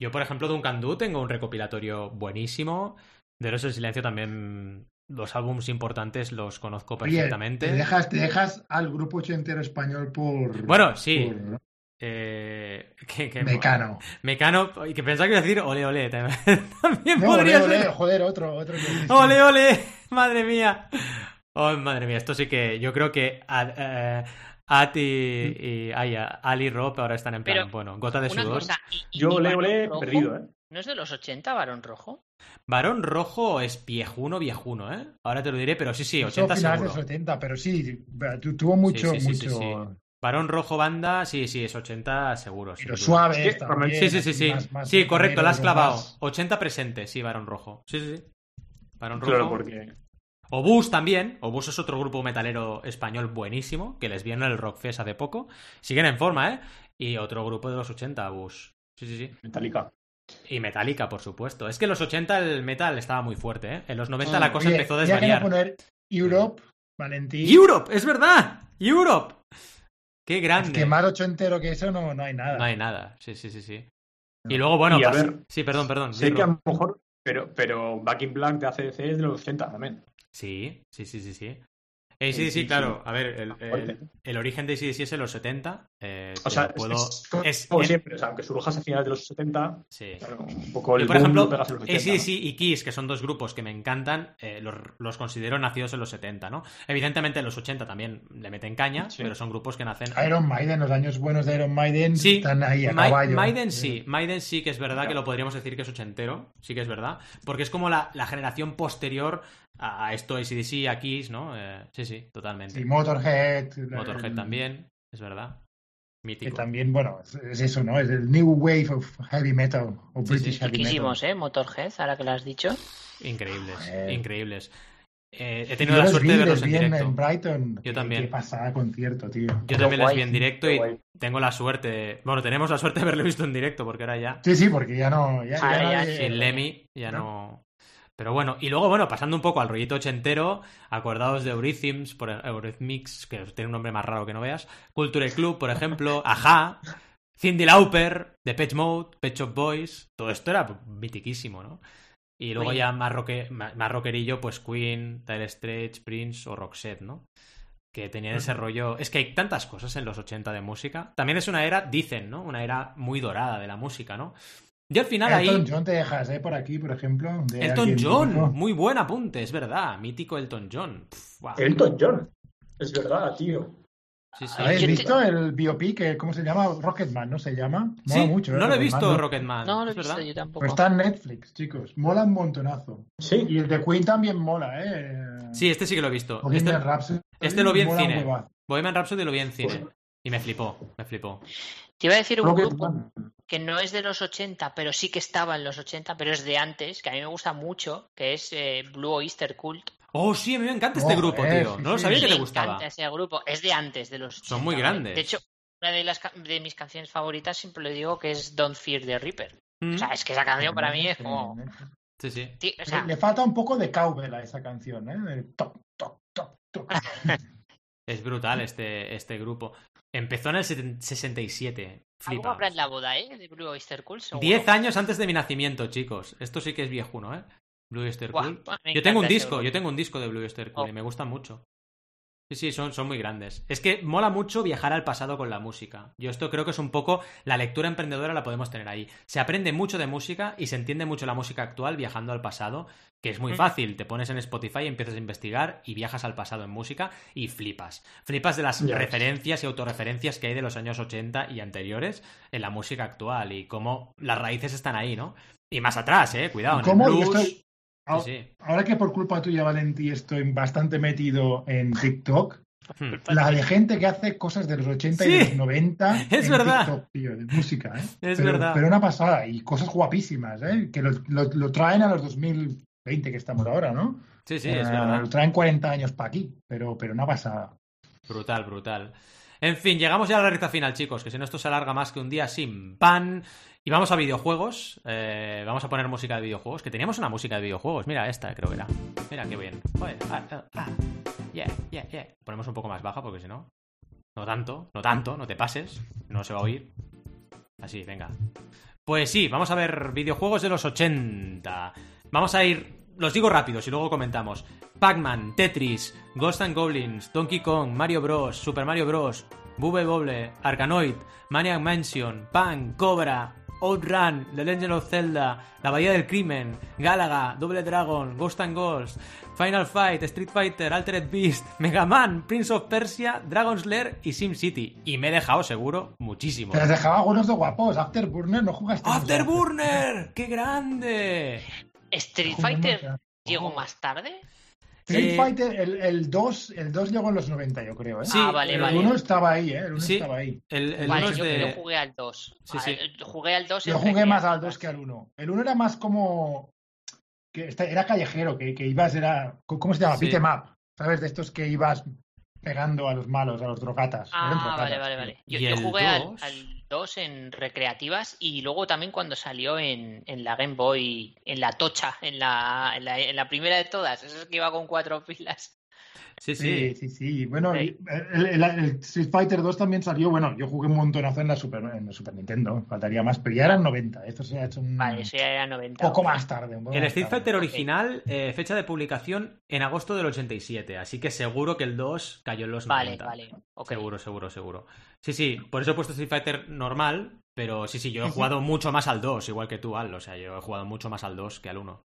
Yo, por ejemplo, Duncan Du tengo un recopilatorio buenísimo. De Héroes del Silencio también los álbumes importantes los conozco Oye, perfectamente. te dejas, te dejas al grupo ochentero español por. Bueno, sí. por Eh, que, que- Mecano. Mecano, y que pensaba que iba a decir ole, ole. También No, podría ole, ser. ole, joder, otro, otro. que. ¡Ole, ole! ¡Madre mía! Oh, madre mía, esto sí que yo creo que Ad, eh, At y, y ay, Ali y Rob ahora están en plan, Pero, bueno, gota de sudor. cosa, y- y- Yo y le Barón he Rojo, perdido, ¿eh? ¿No es de los 80, Varón Rojo? Varón Rojo es viejuno, viejuno, ¿eh? Ahora te lo diré, pero sí, sí, Eso 80 finales seguro. de 70, pero sí, tu- tuvo mucho, sí, sí, sí, mucho. sí. Varón Rojo banda, sí, sí, es 80 seguro. Pero suave. Es que, también, Sí, sí, sí, así, sí. más- más sí, correcto, la has clavado. más- 80 presente, sí, Varón Rojo. Sí, sí, sí. Varón Rojo. Claro, porque Obús también. Obús es otro grupo metalero español buenísimo, que les vieron en el Rockfest hace poco. Siguen en forma, ¿eh? Y otro grupo de los 80, Obús. Sí, sí, sí. Metallica. Y Metallica, por supuesto. Es que en los 80 el metal estaba muy fuerte, ¿eh? En los 90 Mm. la cosa Oye, empezó a ya desvariar. poner Europe, Valentín. ¡Europe! ¡Es verdad! ¡Europe! ¡Qué Es grande! que más ochentero que eso no, no hay nada. No hay nada. Sí, sí, sí, sí. No. Y luego, bueno, Y a ver, sí, perdón, perdón. Sé que a lo mejor, pero, pero Back in Black de ACDC es de los 80 también. Sí, sí, sí, sí, sí. Sí, ACDC, sí, claro, sí. a ver, el, Fuerte. el, el origen de ACDC es en los 70. eh, O sea, puedo... es, es como es- es- siempre, o sea, aunque surjas a finales de los 70, Sí. claro, un poco el Yo, por ejemplo, lo pegas en los 80. ACDC y Kiss, que son dos grupos que me encantan, eh, los, los considero nacidos en los 70, ¿no? Evidentemente en los 80 también le meten caña, Sí. pero son grupos que nacen... Iron Maiden, los años buenos de Iron Maiden Sí, están ahí a Ma- caballo. Maiden sí, Maiden sí que es verdad Claro. que lo podríamos decir que es ochentero, sí que es verdad, porque es como la, la generación posterior a, a esto, ACDC, a Kiss, ¿no? Eh, sí, sí, totalmente. Sí, Motorhead. Motorhead el- también, es verdad. Que Mítico. también, bueno, es, es eso, ¿no? Es el New Wave of Heavy Metal o Sí, British sí. Heavy Metal. ¿eh? Motorhead, ahora que lo has dicho. Increíbles, Joder. increíbles. Eh, he Yo tenido la los suerte vi, de verlos en directo. en Brighton. Yo Qué- también. Qué pasada concierto, tío. Yo Qué también les guay, vi en directo y guay. tengo la suerte de... Bueno, tenemos la suerte de haberlo visto en directo porque ahora ya Sí, sí, porque ya no. Ya, Ah, ya ya, nadie- sin Lemmy ya no... Pero bueno, y luego, bueno, pasando un poco al rollito ochentero, acordados de Eurythms, por Eurythmics, que tiene un nombre más raro que no veas, Culture Club, por ejemplo, Aja, Cindy Lauper, The Pet Mode, Pet Shop Boys, todo esto era mitiquísimo, ¿no? Y luego ya más, roque- más rockerillo, pues Queen, Dire Straits, Prince o Roxette, ¿no? Que tenían ese rollo... Es que hay tantas cosas en los 80 de música. También es una era, dicen, ¿no? Una era muy dorada de la música, ¿no? Y al final ahí... Elton John te dejas, ¿eh? Por aquí, por ejemplo. de Elton John, mítico. muy buen apunte, es verdad. Mítico Elton John. Pff. Elton John. Es verdad, tío. Sí, sí. ¿Habéis Yo te- visto el biopic? ¿Cómo se llama? Rocketman, ¿no se llama? Mola Sí, mucho, ¿eh? no lo he visto, ¿no? Rocketman. No, lo he es visto verdad. yo tampoco. Pues está en Netflix, chicos. Mola un montonazo. Sí. Y el de Queen también mola, ¿eh? Sí, este sí que lo he visto. Este, Rhapsody este lo vi en cine. Bohemian Rhapsody lo vi en cine. Pues- Y me flipó, me flipó. Te iba a decir un grupo. Que no es de los 80, pero sí que estaba en los 80, pero es de antes, que a mí me gusta mucho, que es eh, Blue Oyster Cult. Oh, sí, a mí me encanta este Joder, grupo, tío. sí, No lo sí. sabía que me te gustaba. encanta ese grupo. Es de antes, de los 80. Son muy grandes. De hecho, una de, las, de mis canciones favoritas siempre le digo que es Don't Fear the Reaper. Mm, O sea, es que esa canción para mí es como... Sí, sí. Tío, o sea, Le falta un poco de cowbell a esa canción, ¿eh? El toc, toc, toc, toc. Es brutal este, este grupo. Empezó en el 67. Habrá en la boda, ¿eh? De Blue Oyster Cult, seguro. Diez años antes de mi nacimiento, chicos. Esto sí que es viejuno, ¿eh? Blue Oyster buah, me Yo tengo un disco, yo tengo un disco de Blue Oyster Cult Oh. y me gusta mucho. Sí, sí, son, son muy grandes. Es que mola mucho viajar al pasado con la música. Yo esto creo que es un poco la lectura emprendedora la podemos tener ahí. Se aprende mucho de música y se entiende mucho la música actual viajando al pasado, que es muy Mm. fácil. Te pones en Spotify y empiezas a investigar y viajas al pasado en música y flipas. Flipas de las referencias y autorreferencias que hay de los años 80 y anteriores en la música actual y cómo las raíces están ahí, ¿no? Y más atrás, eh, cuidado. en el ¿Cómo? Yo blues. Ah, Sí. Ahora que por culpa tuya, Valentí, estoy bastante metido en TikTok, Hmm. la de gente que hace cosas de los 80 Sí, y de los 90 es en verdad. TikTok, tío, de música, ¿eh? Es pero, verdad. Pero una pasada, y cosas guapísimas, ¿eh? Que lo, lo- lo traen a los 2020 que estamos ahora, ¿no? Sí, sí, es Eh, verdad. Lo traen 40 años para aquí, pero, pero una pasada. Brutal, brutal. En fin, llegamos ya a la recta final, chicos, que si no esto se alarga más que un día sin pan. Y vamos a videojuegos. eh, vamos a poner música de videojuegos, que teníamos una música de videojuegos. Mira, esta creo que era. Mira, qué bien. Ah, ah, ah. Yeah, yeah, yeah. Ponemos un poco más baja porque si no... No tanto, no tanto, no te pases. No se va a oír. Así, venga. Pues sí, vamos a ver videojuegos de los 80. Vamos a ir, los digo rápidos y luego comentamos. Pac-Man, Tetris, Ghost and Goblins, Donkey Kong, Mario Bros, Super Mario Bros, Bubble Bobble, Arkanoid, Maniac Mansion, Pan, Cobra, Outrun, The Legend of Zelda, La Bahía del Crimen, Galaga, Double Dragon, Ghost and Ghosts, Final Fight, Street Fighter, Altered Beast, Mega Man, Prince of Persia, Dragon's Lair y SimCity. Y me he dejado, seguro, muchísimo. Te las dejaba algunos de guapos. Afterburner, no jugaste. ¡Afterburner! ¡Qué grande! Street Fighter ya. llegó más tarde. Street Eh, Fighter, el, el 2, el 2 llegó en los 90, yo creo, ¿eh? Sí, ah, vale, el vale. 1 estaba ahí, ¿eh? El 1 Sí. estaba ahí. El, el Vale, yo, de... yo jugué al 2. Sí, sí. Jugué al 2 Yo jugué más al recreativas. 2 que al 1. El 1 era más como. que Era callejero, que, que ibas, era. ¿Cómo se llama? Sí. Beat 'em up. ¿Sabes? De estos que ibas pegando a los malos, a los drogatas. Eran Ah, drogatas. vale, vale, vale. Yo, Y yo jugué al, 2. al 2 en recreativas y luego también cuando salió en, en la Game Boy, en la tocha, en la, en la, en la primera de todas, esa que iba con cuatro pilas. Sí, Sí, sí. sí, sí. Bueno, Sí. El, el- el Street Fighter 2 también salió. Bueno, yo jugué un montonazo en la Super, en la Super Nintendo. Faltaría más, pero ya eran 90. Esto se ha hecho un Vale, eso ya era 90. poco más tarde. un poco El más Street tarde. Fighter original, eh, fecha de publicación en agosto del 87, así que seguro que el 2 cayó en los Vale, 90. vale. ok. Seguro, seguro, seguro. Sí, sí, por eso he puesto Street Fighter normal, pero sí, sí, yo he jugado mucho más al 2, igual que tú, Al. O sea, yo he jugado mucho más al 2 que al 1.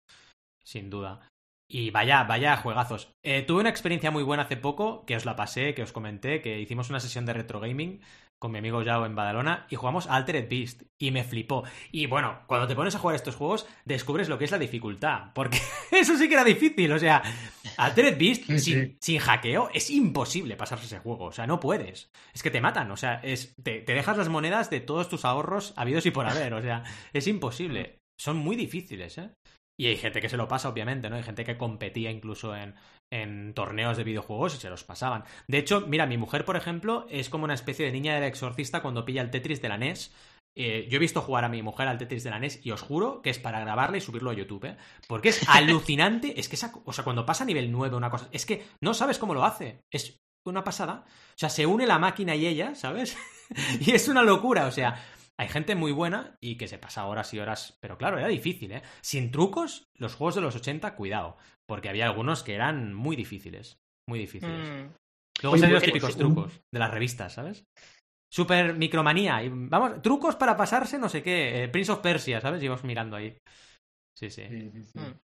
Sin duda. Y vaya, vaya juegazos. Eh, tuve una experiencia muy buena hace poco, que os la pasé, que os comenté, que hicimos una sesión de retro gaming con mi amigo Yao en Badalona y jugamos Altered Beast y me flipó. Y bueno, cuando te pones a jugar estos juegos, descubres lo que es la dificultad, porque eso sí que era difícil, o sea, Altered Beast Sí, sin, sí. sin hackeo es imposible pasarse ese juego, o sea, no puedes. Es que te matan, o sea, es, te, te dejas las monedas de todos tus ahorros habidos y por haber, o sea, es imposible. Son muy difíciles, ¿eh? Y hay gente que se lo pasa, obviamente, ¿no? Hay gente que competía incluso en, en torneos de videojuegos y se los pasaban. De hecho, mira, mi mujer, por ejemplo, es como una especie de niña del exorcista cuando pilla el Tetris de la NES. Eh, yo he visto jugar a mi mujer al Tetris de la NES y os juro que es para grabarla y subirlo a YouTube, ¿eh? Porque es alucinante. es que esa, o sea, cuando pasa a nivel 9 una cosa, es que no sabes cómo lo hace. Es una pasada. O sea, se une la máquina y ella, ¿sabes? y es una locura, o sea, hay gente muy buena y que se pasa horas y horas, pero claro, era difícil, ¿eh? Sin trucos, los juegos de los 80, cuidado, porque había algunos que eran muy difíciles, muy difíciles. Mm. Luego salían los pues, típicos un- trucos de las revistas, ¿sabes? Super micromanía, y vamos, trucos para pasarse no sé qué, eh, Prince of Persia, ¿sabes? Y vamos mirando ahí. Sí, sí. Sí, sí, sí. Mm.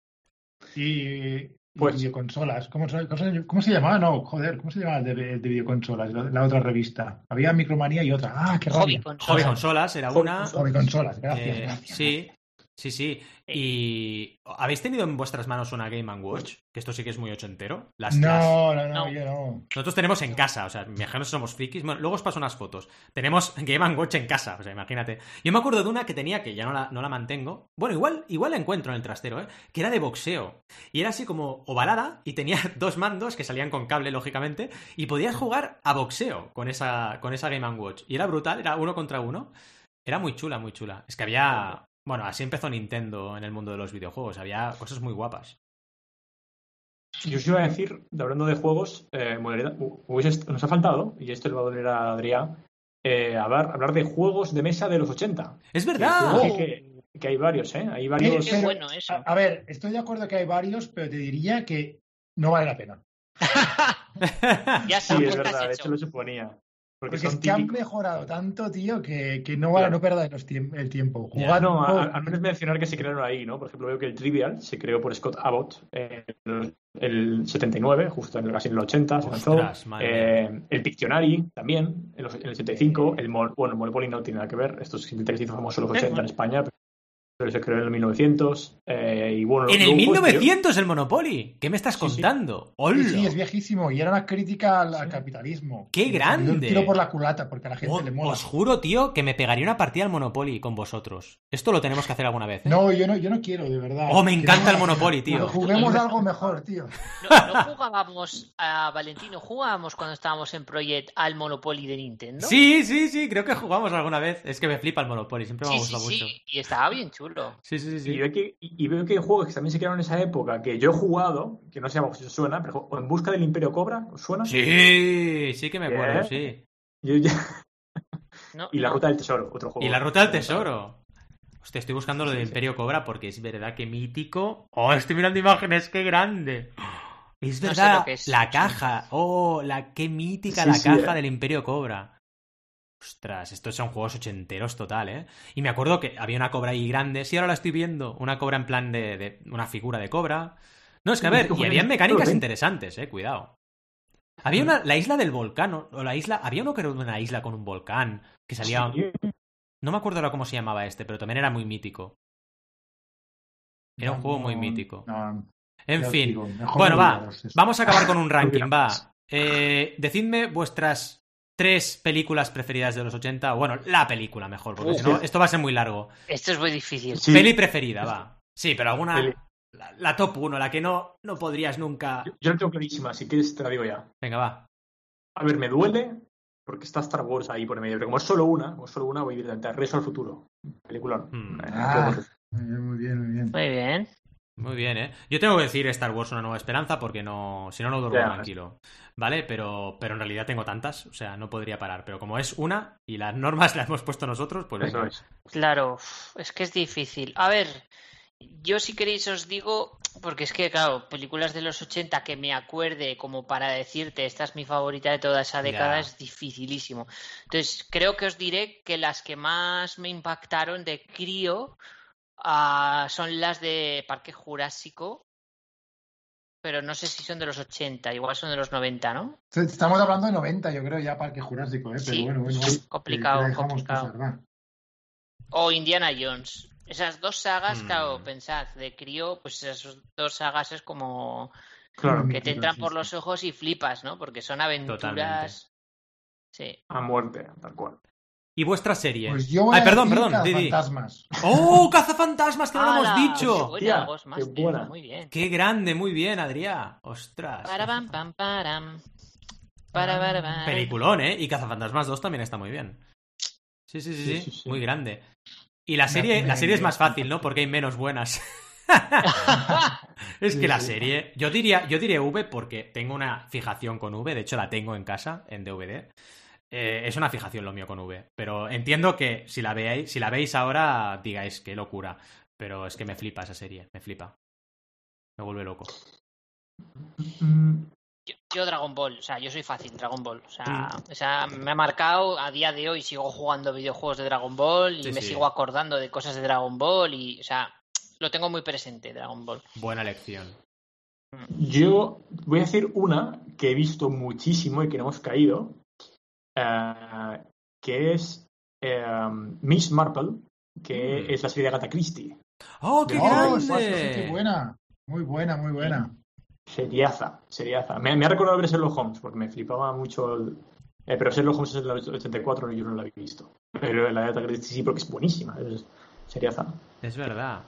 Y, Pues- videoconsolas. ¿Cómo, se- cómo se- cómo se llamaba? No, joder, ¿cómo se llamaba el de, el de videoconsolas? La, la otra revista. Había Micromanía y otra. Ah, qué Hobby rabia. consolas. Hobby Consolas era Hobby una. Hobby consolas, gracias. Eh, gracias. sí, sí, sí. Y. ¿Habéis tenido en vuestras manos una Game Watch? Que esto sí que es muy ochentero. Las, las- No, no, no, No. yo no. Nosotros tenemos en casa, o sea, imaginaos somos frikis. Bueno, luego os paso unas fotos. Tenemos Game Watch en casa, o sea, imagínate. Yo me acuerdo de una que tenía, que ya no la, no la mantengo. Bueno, igual, igual la encuentro en el trastero, ¿eh? Que era de boxeo. Y era así como ovalada y tenía dos mandos que salían con cable, lógicamente. Y podías jugar a boxeo con esa, con esa Game Watch. Y era brutal, era uno contra uno. Era muy chula, muy chula. Es que había. Bueno, así empezó Nintendo en el mundo de los videojuegos. Había cosas muy guapas. Yo os iba a decir, hablando de juegos, eh, nos ha faltado, y esto le va a doler a Adrián, eh, hablar, hablar de juegos de mesa de los 80. Es verdad. que- que- que hay varios, ¿eh? Hay varios. Qué bueno eso. A, a ver, estoy de acuerdo que hay varios, pero te diría que no vale la pena. ya Sí, sabes es has verdad, de hecho. hecho lo suponía. Porque, Porque es que han mejorado tanto, tío, que, que no vale Claro. no perder los tiemp- el tiempo. Ya. Jugar No, a- al menos mencionar que se crearon ahí, ¿no? Por ejemplo, veo que el Trivial se creó por Scott Abbott en el, el 79, justo en el, casi en el 80 se lanzó. Eh, el Pictionary también, en, los- en el 85. El, Mon- bueno, el Monopoly no tiene nada que ver. Esto es simplemente que se hizo famoso en los 80 en España, pero se creó en el 1900. eh, y bueno, En el luego, 1900 el Monopoly. ¿Qué me estás Sí, contando? Sí, es viejísimo. Y era una crítica al, al capitalismo. ¡Qué Y grande! tiro por la culata, porque a la gente Oh, le mola. os juro, tío, que me pegaría una partida al Monopoly con vosotros. Esto lo tenemos que hacer alguna vez. ¿eh? No, yo no, yo no quiero, de verdad. Oh, me encanta el Monopoly, tío. Juguemos algo mejor, tío. No, no jugábamos a Valentino, jugábamos cuando estábamos en Project al Monopoly de Nintendo. Sí, sí, sí, creo que jugamos alguna vez. Es que me flipa el Monopoly, siempre me ha sí, sí, gustado sí, mucho. Y estaba bien chulo. Sí, sí, sí. Y, veo que, y veo que hay juegos que también se crearon en esa época que yo he jugado, que no sé si os suena, pero o En Busca del Imperio Cobra, ¿os suena? Sí, sí que me acuerdo, sí. Yo ya- No, Y La no. Ruta del Tesoro, otro juego. Y la ruta del tesoro. Hostia, estoy buscando lo del Imperio Cobra porque es verdad que mítico. Oh, estoy mirando imágenes, qué grande. Es No sé verdad, lo que es. la caja. Oh, la qué mítica Sí, la sí, caja eh. del Imperio Cobra. Ostras, estos son juegos ochenteros total, ¿eh? Y me acuerdo que había una cobra ahí grande. Sí, ahora la estoy viendo. Una cobra en plan de, de una figura de cobra. No, es que a ver, y en- mecánicas interesantes, eh, cuidado. Había una, la isla del volcán, o la isla, había uno que era una isla con un volcán, que salía, no me acuerdo ahora cómo se llamaba este, pero también era muy mítico. Era un juego muy mítico. En fin, bueno, no va, vamos a acabar con un ranking, va. Eh, decidme vuestras tres películas preferidas de los 80, o bueno, la película mejor, porque si no, esto va a ser muy largo. Esto es muy difícil. Sí. Peli preferida, va. Sí, pero alguna, Peli. la, la top 1, la que no, no podrías nunca... Yo, yo la tengo clarísima, si quieres te la digo ya. Venga, va. A ver, me duele porque está Star Wars ahí por el medio, pero como es solo una, como es solo una, voy directamente a Regreso al Futuro. Película. Hmm. Ah, muy bien, muy bien, muy bien. Muy bien. ¿eh? Yo tengo que decir Star Wars Una Nueva Esperanza porque no, si no, no duermo tranquilo. ¿Vale? Pero, pero en realidad tengo tantas, o sea, no podría parar. Pero como es una y las normas las hemos puesto nosotros, pues Eso es. Claro, es que es difícil. A ver, yo si queréis os digo, porque es que, claro, películas de los 80 que me acuerde como para decirte esta es mi favorita de toda esa década es dificilísimo. Entonces, creo que os diré que las que más me impactaron de crío ah, son las de Parque Jurásico, pero no sé si son de los 80, igual son de los 90, ¿no? Estamos hablando de 90, yo creo, ya Parque Jurásico, ¿eh? Pero Sí, bueno, bueno. complicado, complicado. pasar. O Indiana Jones. Esas dos sagas, Mm. claro, pensad, de crío, pues esas dos sagas es como Claro, que te entran por los ojos y flipas, ¿no? Porque son aventuras. Sí. a muerte, tal cual. ¿Y vuestra serie? Pues yo voy Ay, a perdón, decir perdón, Didi. Fantasmas. ¡Oh, cazafantasmas, que no lo hemos Qué dicho! buena, Tía, Ghostmaster, qué buena. Muy bien. ¡Qué grande! Muy bien, Adrián. ¡Ostras! Parabam, pam, param. Para, para, para. Peliculón, ¿eh? Y Cazafantasmas 2 también está muy bien. Sí, sí, sí, sí. Sí, sí, sí. Muy grande. Y la serie, me- la serie es más fácil, ¿no? Porque hay menos buenas. es que la serie. Yo diría, yo diría V porque tengo una fijación con V. De hecho, la tengo en casa, en DVD. Eh, es una fijación lo mío con V. Pero entiendo que si la veáis, si la veis ahora, digáis qué locura. Pero es que me flipa esa serie, me flipa. Me vuelve loco. Mm, Yo, yo Dragon Ball, o sea, yo soy fácil, Dragon Ball. O sea, Mm. o sea, me ha marcado, a día de hoy sigo jugando videojuegos de Dragon Ball y Sí, me sí. sigo acordando de cosas de Dragon Ball y, o sea, lo tengo muy presente, Dragon Ball. Buena elección. Yo voy a decir una que he visto muchísimo y que no hemos caído, eh, que es eh, Miss Marple, que Mm. es la serie de Agatha Christie. ¡Oh, qué Oh, grande! qué buena. Muy buena, muy buena. Seriaza, seriaza. Me, me ha recordado ver Sherlock Holmes, porque me flipaba mucho el... eh, pero Sherlock Holmes es del 84 y yo no la había visto. Pero la de Agatha Christie sí, porque es buenísima. Es seriaza. Es verdad.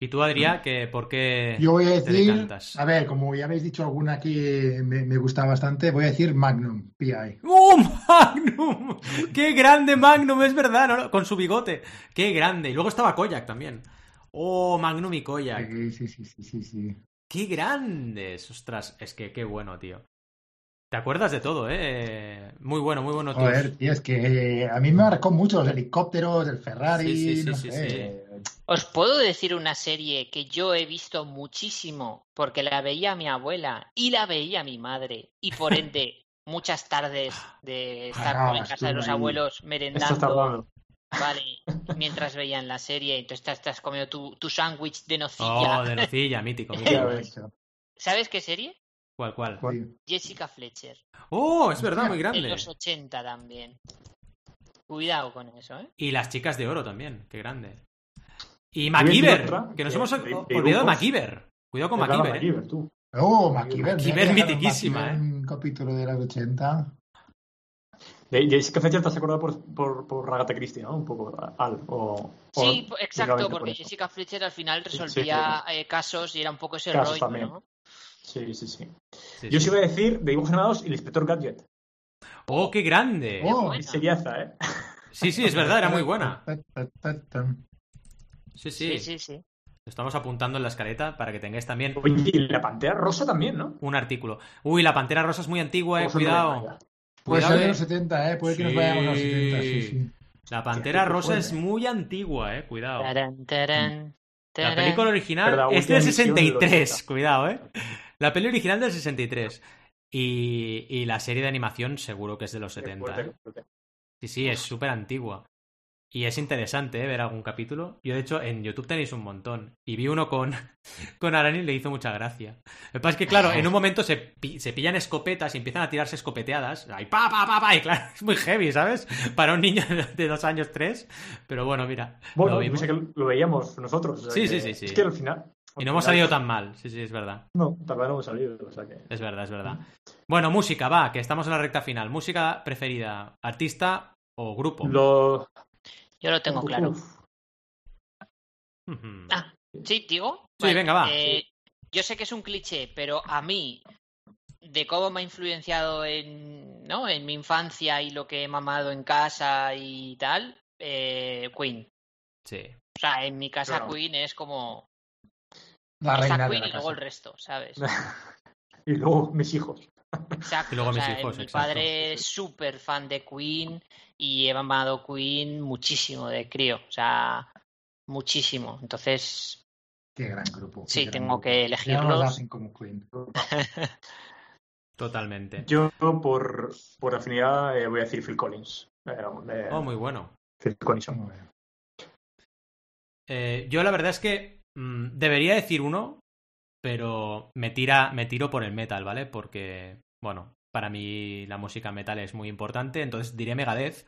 ¿Y tú, Adrián, que por qué Yo voy a te decir, a ver, como ya habéis dicho alguna aquí, me, me gusta bastante, voy a decir Magnum, PI. ¡Oh, Magnum! ¡Qué grande Magnum! Es verdad, ¿no? con su bigote. ¡Qué grande! Y luego estaba Koyak también. ¡Oh, Magnum y Koyak! Sí, sí, sí, sí, sí, sí. ¡Qué grandes! Ostras, es que qué bueno, tío. Te acuerdas de todo, ¿eh? Muy bueno, muy bueno. Joder, tío, es que a mí me marcó mucho los helicópteros, el Ferrari, Sí, sí, sí, no sí, sé. Os puedo decir una serie que yo he visto muchísimo porque la veía mi abuela y la veía mi madre y por ende muchas tardes de estar Ah, en casa de los ahí. abuelos merendando, vale, mientras veían la serie, entonces te estás comiendo tu, tu sándwich de Oh, nocilla. de nocilla, mítico, mítico. ¿Sabes qué serie? ¿Cuál, cuál? Jessica Fletcher, Oh, es verdad, muy en grande. los 80 también. Cuidado con eso, ¿eh? Y las chicas de oro también, qué grande. Y MacGyver, que nos hemos olvidado de. MacGyver. Cuidado con MacGyver, ¿eh? MacGyver, tú. Oh, MacGyver. MacGyver mitiquísima, ¿eh? Un capítulo de los 80. De Jessica Fletcher te has acordado por, por, por Agatha Christie, ¿no? Un poco, Al. O, Sí, o exacto, por porque. Jessica Fletcher al final Sí, sí, resolvía eh, casos y era un poco ese Casos rollo, también. ¿no? Sí, sí, sí. Sí, Yo sí. os iba a decir de dibujos animados el Inspector Gadget. Oh, qué grande. Oh. Seriaza, ¿eh? Sí, sí, es verdad, era muy buena. Sí, Sí, sí. sí, sí. Lo estamos apuntando en la escaleta para que tengáis también Oye, y la Pantera Rosa también, ¿no? un artículo. Uy, la pantera rosa es muy antigua, eh. Cuidado. Puede Cuidado, ser de eh. los 70, ¿eh? Puede que nos vayamos a los 70, sí, sí. La pantera rosa es muy antigua, eh. Cuidado. Tarán, tarán, La película original la es del emisión de los 63, 80. cuidado, ¿eh? La peli original del 63. Y, y la serie de animación seguro que es de los Qué 70. fuerte, ¿eh? fuerte. Sí, sí, es súper antigua. Y es interesante ¿eh? ver algún capítulo. Yo, de hecho, en YouTube tenéis un montón. Y vi uno con, con Arani y le hizo mucha gracia. Lo que pasa es que, claro, en un momento se, pi- se pillan escopetas y empiezan a tirarse escopeteadas. Ahí, pa, pa, pa, pa. Y claro, es muy heavy, ¿sabes? Para un niño de dos años, tres. Pero bueno, mira. Bueno, lo que lo veíamos nosotros. o sea Sí, que- sí, sí, sí. Es que al final. Y no hemos salido tan mal. Sí, sí, es verdad. No, tal vez no hemos salido. O sea que... Es verdad, es verdad. Bueno, música, va, que estamos en la recta final. Música preferida, artista o grupo. Lo... Yo lo tengo claro. Ah, ¿Sí, digo? Sí, venga, va. eh, Yo sé que es un cliché, pero a mí, de cómo me ha influenciado en, ¿no? en mi infancia y lo que he mamado en casa y tal, eh, Queen. Sí. O sea, en mi casa Claro. Queen es como... La reina de Queen la y luego el resto, ¿sabes? y luego mis hijos. Exacto. Y luego o mis hijos, mi exacto. padre es súper fan de Queen y he mamado Queen muchísimo de crío. O sea, muchísimo. Entonces, Qué gran grupo. qué Sí, gran tengo grupo. que no elegirlos. los hacen como Queen. Totalmente. Yo, por, por afinidad, eh, voy a decir Phil Collins. Eh, eh, Oh, muy bueno. Phil Collins. Muy bueno. Eh, yo la verdad es que mm, debería decir uno, pero me tira, me tiro por el metal, ¿vale? Porque, bueno, para mí la música metal es muy importante, entonces diré Megadeth.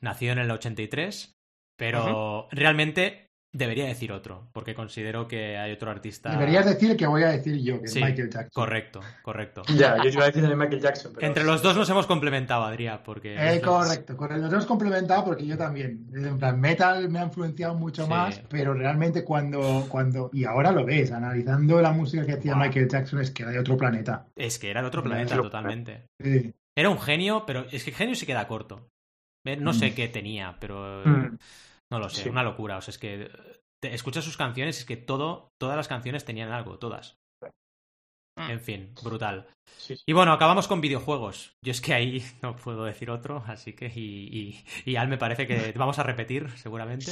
Nació en el 83, pero realmente debería decir otro, porque considero que hay otro artista. Deberías decir el que voy a decir yo, que Sí, es Michael Jackson. Correcto, correcto. Ya, yo iba a decir también Michael Jackson. Pero Entre los dos nos hemos complementado, Adrián, porque. Eh, correcto, correcto. Nos hemos complementado porque yo también. En plan, metal me ha influenciado mucho Sí. más, pero realmente cuando, cuando. Y ahora lo ves, analizando la música que hacía Michael Jackson, es que era de otro planeta. Es que era de otro planeta, totalmente. Sí. Era un genio, pero es que genio se queda corto. Eh, No sé qué tenía, pero Mm. No lo sé, Sí. una locura. O sea, es que eh, te escuchas sus canciones, es que todo, todas las canciones tenían algo, todas. Mm. En fin, brutal. Sí, sí. Y bueno, acabamos con videojuegos. Yo es que ahí no puedo decir otro, así que. Y, y, y Al me parece que vamos a repetir, seguramente.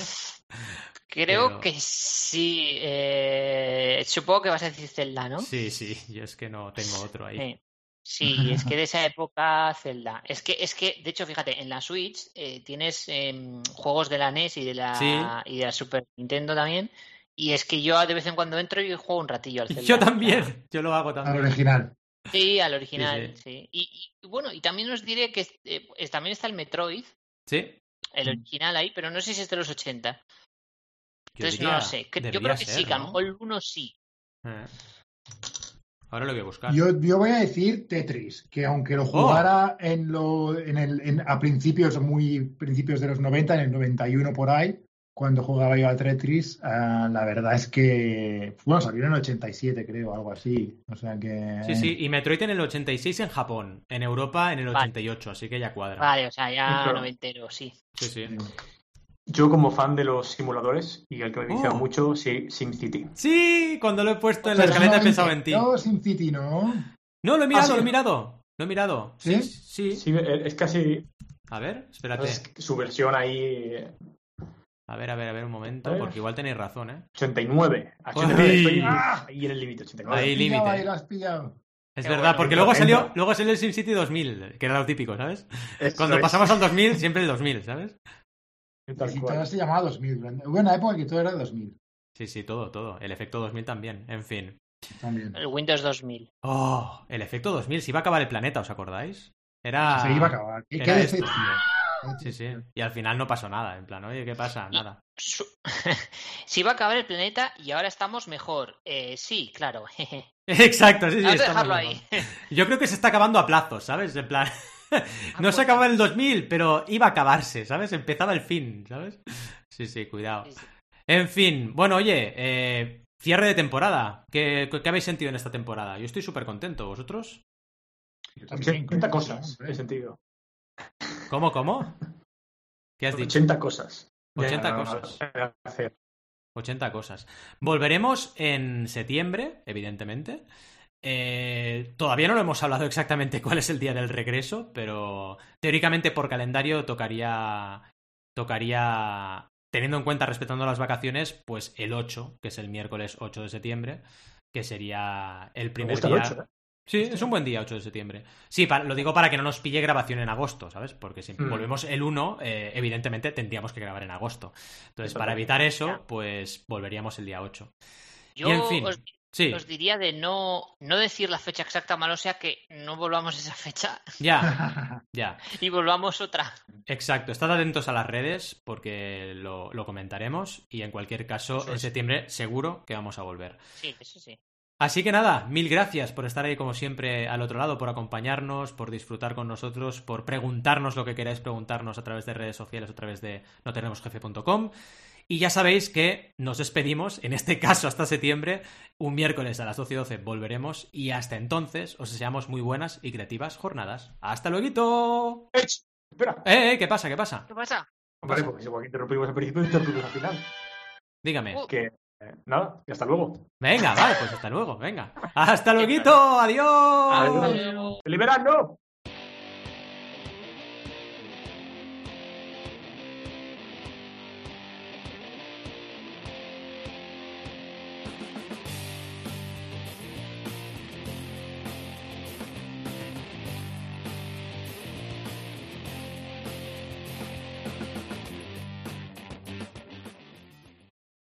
creo Pero- que sí. eh, supongo que vas a decir Zelda, ¿no? Sí, sí, yo es que no tengo otro ahí. Sí. Sí, es que de esa época Zelda. Es que, es que, de hecho, fíjate, en la Switch eh, tienes em, juegos de la NES y de la, Sí. y de la Super Nintendo también. Y es que yo de vez en cuando entro y juego un ratillo al Zelda. Yo también, yo lo hago Al también. original. Sí, al original, Sí, sí. Y, y, bueno, y también os diré que eh, es- también está el Metroid, Sí, el Mm. original ahí, pero no sé si es de los 80. yo Entonces diría- no lo sé. Yo creo que ser, sí, que a lo el uno sí. Eh. Ahora lo voy a buscar. Yo, yo voy a decir Tetris, que aunque Oh. lo jugara en lo, en el, en- a principios, muy principios de los 90, en el 91 por ahí, cuando jugaba yo a Tetris, ah, la verdad es que, bueno, salió en el 87 creo, algo así. O sea que... Sí, sí, y Metroid en el 86 en Japón, en Europa en el Vale. 88, así que ya cuadra. Vale, o sea, ya noventero, sí. Sí, sí. Sí. Yo como fan de los simuladores y el que me he viciado Oh. mucho, sí, SimCity. Sí, cuando lo he puesto en la escaleta he pensado en ti. No, SimCity, no. No, lo he mirado, Ah, sí. lo he mirado. Lo he mirado. Sí, ¿Sí? sí. Sí, es casi A ver, espérate. es su versión ahí eh, A ver, a ver, a ver un momento, ver. porque igual tenéis razón, ¿eh? 89. A Ay. 89 estoy Ah. ahí en el límite, 89. Ahí Lo has pillado, límite. ahí lo has pillado. Es Qué verdad, bueno, porque luego salió, luego salió el SimCity 2000, que era lo típico, ¿sabes? Eso Cuando es, pasamos al 2000, siempre el 2000, ¿sabes? Tal Sí, cual. todo se llamaba 2000. Hubo una época que todo era 2000 Sí, sí, todo, todo. El efecto 2000 también, en fin. también. El Windows 2000. Oh, el efecto 2000, si iba a acabar el planeta, ¿os acordáis? Era... Se iba a acabar. Qué, era esto. Sí, sí. Y al final no pasó nada, en plan, oye, ¿qué pasa? Nada. Su- Se iba a acabar el planeta y ahora estamos mejor. Eh, sí, claro. Exacto, sí, sí. Vamos a dejarlo mejor. ahí. Yo creo que se está acabando a plazos, ¿sabes? En plan... No se acababa en el 2000, pero iba a acabarse, ¿sabes? Empezaba el fin, ¿sabes? Sí, sí, cuidado. En fin, bueno, oye, eh, cierre de temporada. ¿Qué, qué habéis sentido en esta temporada? Yo estoy súper contento. ¿Vosotros? Yo también, 80 coño, cosas, he sentido. ¿Cómo, cómo? ¿Qué has dicho? 80 cosas. 80 Ya, no, cosas. no, hacer. 80 cosas. Volveremos en septiembre, evidentemente. Eh, todavía no lo hemos hablado exactamente cuál es el día del regreso, pero teóricamente por calendario tocaría. Tocaría. Teniendo en cuenta, respetando las vacaciones, pues el 8, que es el miércoles 8 de septiembre, que sería el Me primer día. el 8, ¿eh? Sí, es un buen día, 8 de septiembre. Sí, lo digo para que no nos pille grabación en agosto, ¿sabes? Porque si Mm. volvemos el 1, eh, evidentemente tendríamos que grabar en agosto. Entonces, Eso para evitar eso, Ya. pues volveríamos el día 8. Yo Y en fin, os, sí, os diría de no, no decir la fecha exacta, malo sea que no volvamos a esa fecha ya, ya. y volvamos otra. Exacto, estad atentos a las redes porque lo, lo comentaremos y en cualquier caso, Eso en es. septiembre seguro que vamos a volver. Sí, eso sí. Así que nada, mil gracias por estar ahí como siempre al otro lado, por acompañarnos, por disfrutar con nosotros, por preguntarnos lo que queráis preguntarnos a través de redes sociales, a través de notenemosjefe.com. Y ya sabéis que nos despedimos, en este caso hasta septiembre, un miércoles a las 12 y 12 volveremos y hasta entonces os deseamos muy buenas y creativas jornadas. ¡Hasta luego! ¡Eh! Espera. ¡Eh, eh! ¿Qué pasa? ¿Qué pasa? ¿Qué pasa? Vale, pues igual que interrumpimos al principio, interrumpimos al final. Dígame. Uh. Que eh, nada, y hasta luego. Venga, vale, pues hasta luego, venga. ¡Hasta luego! ¡Adiós! ¡Liberad, no!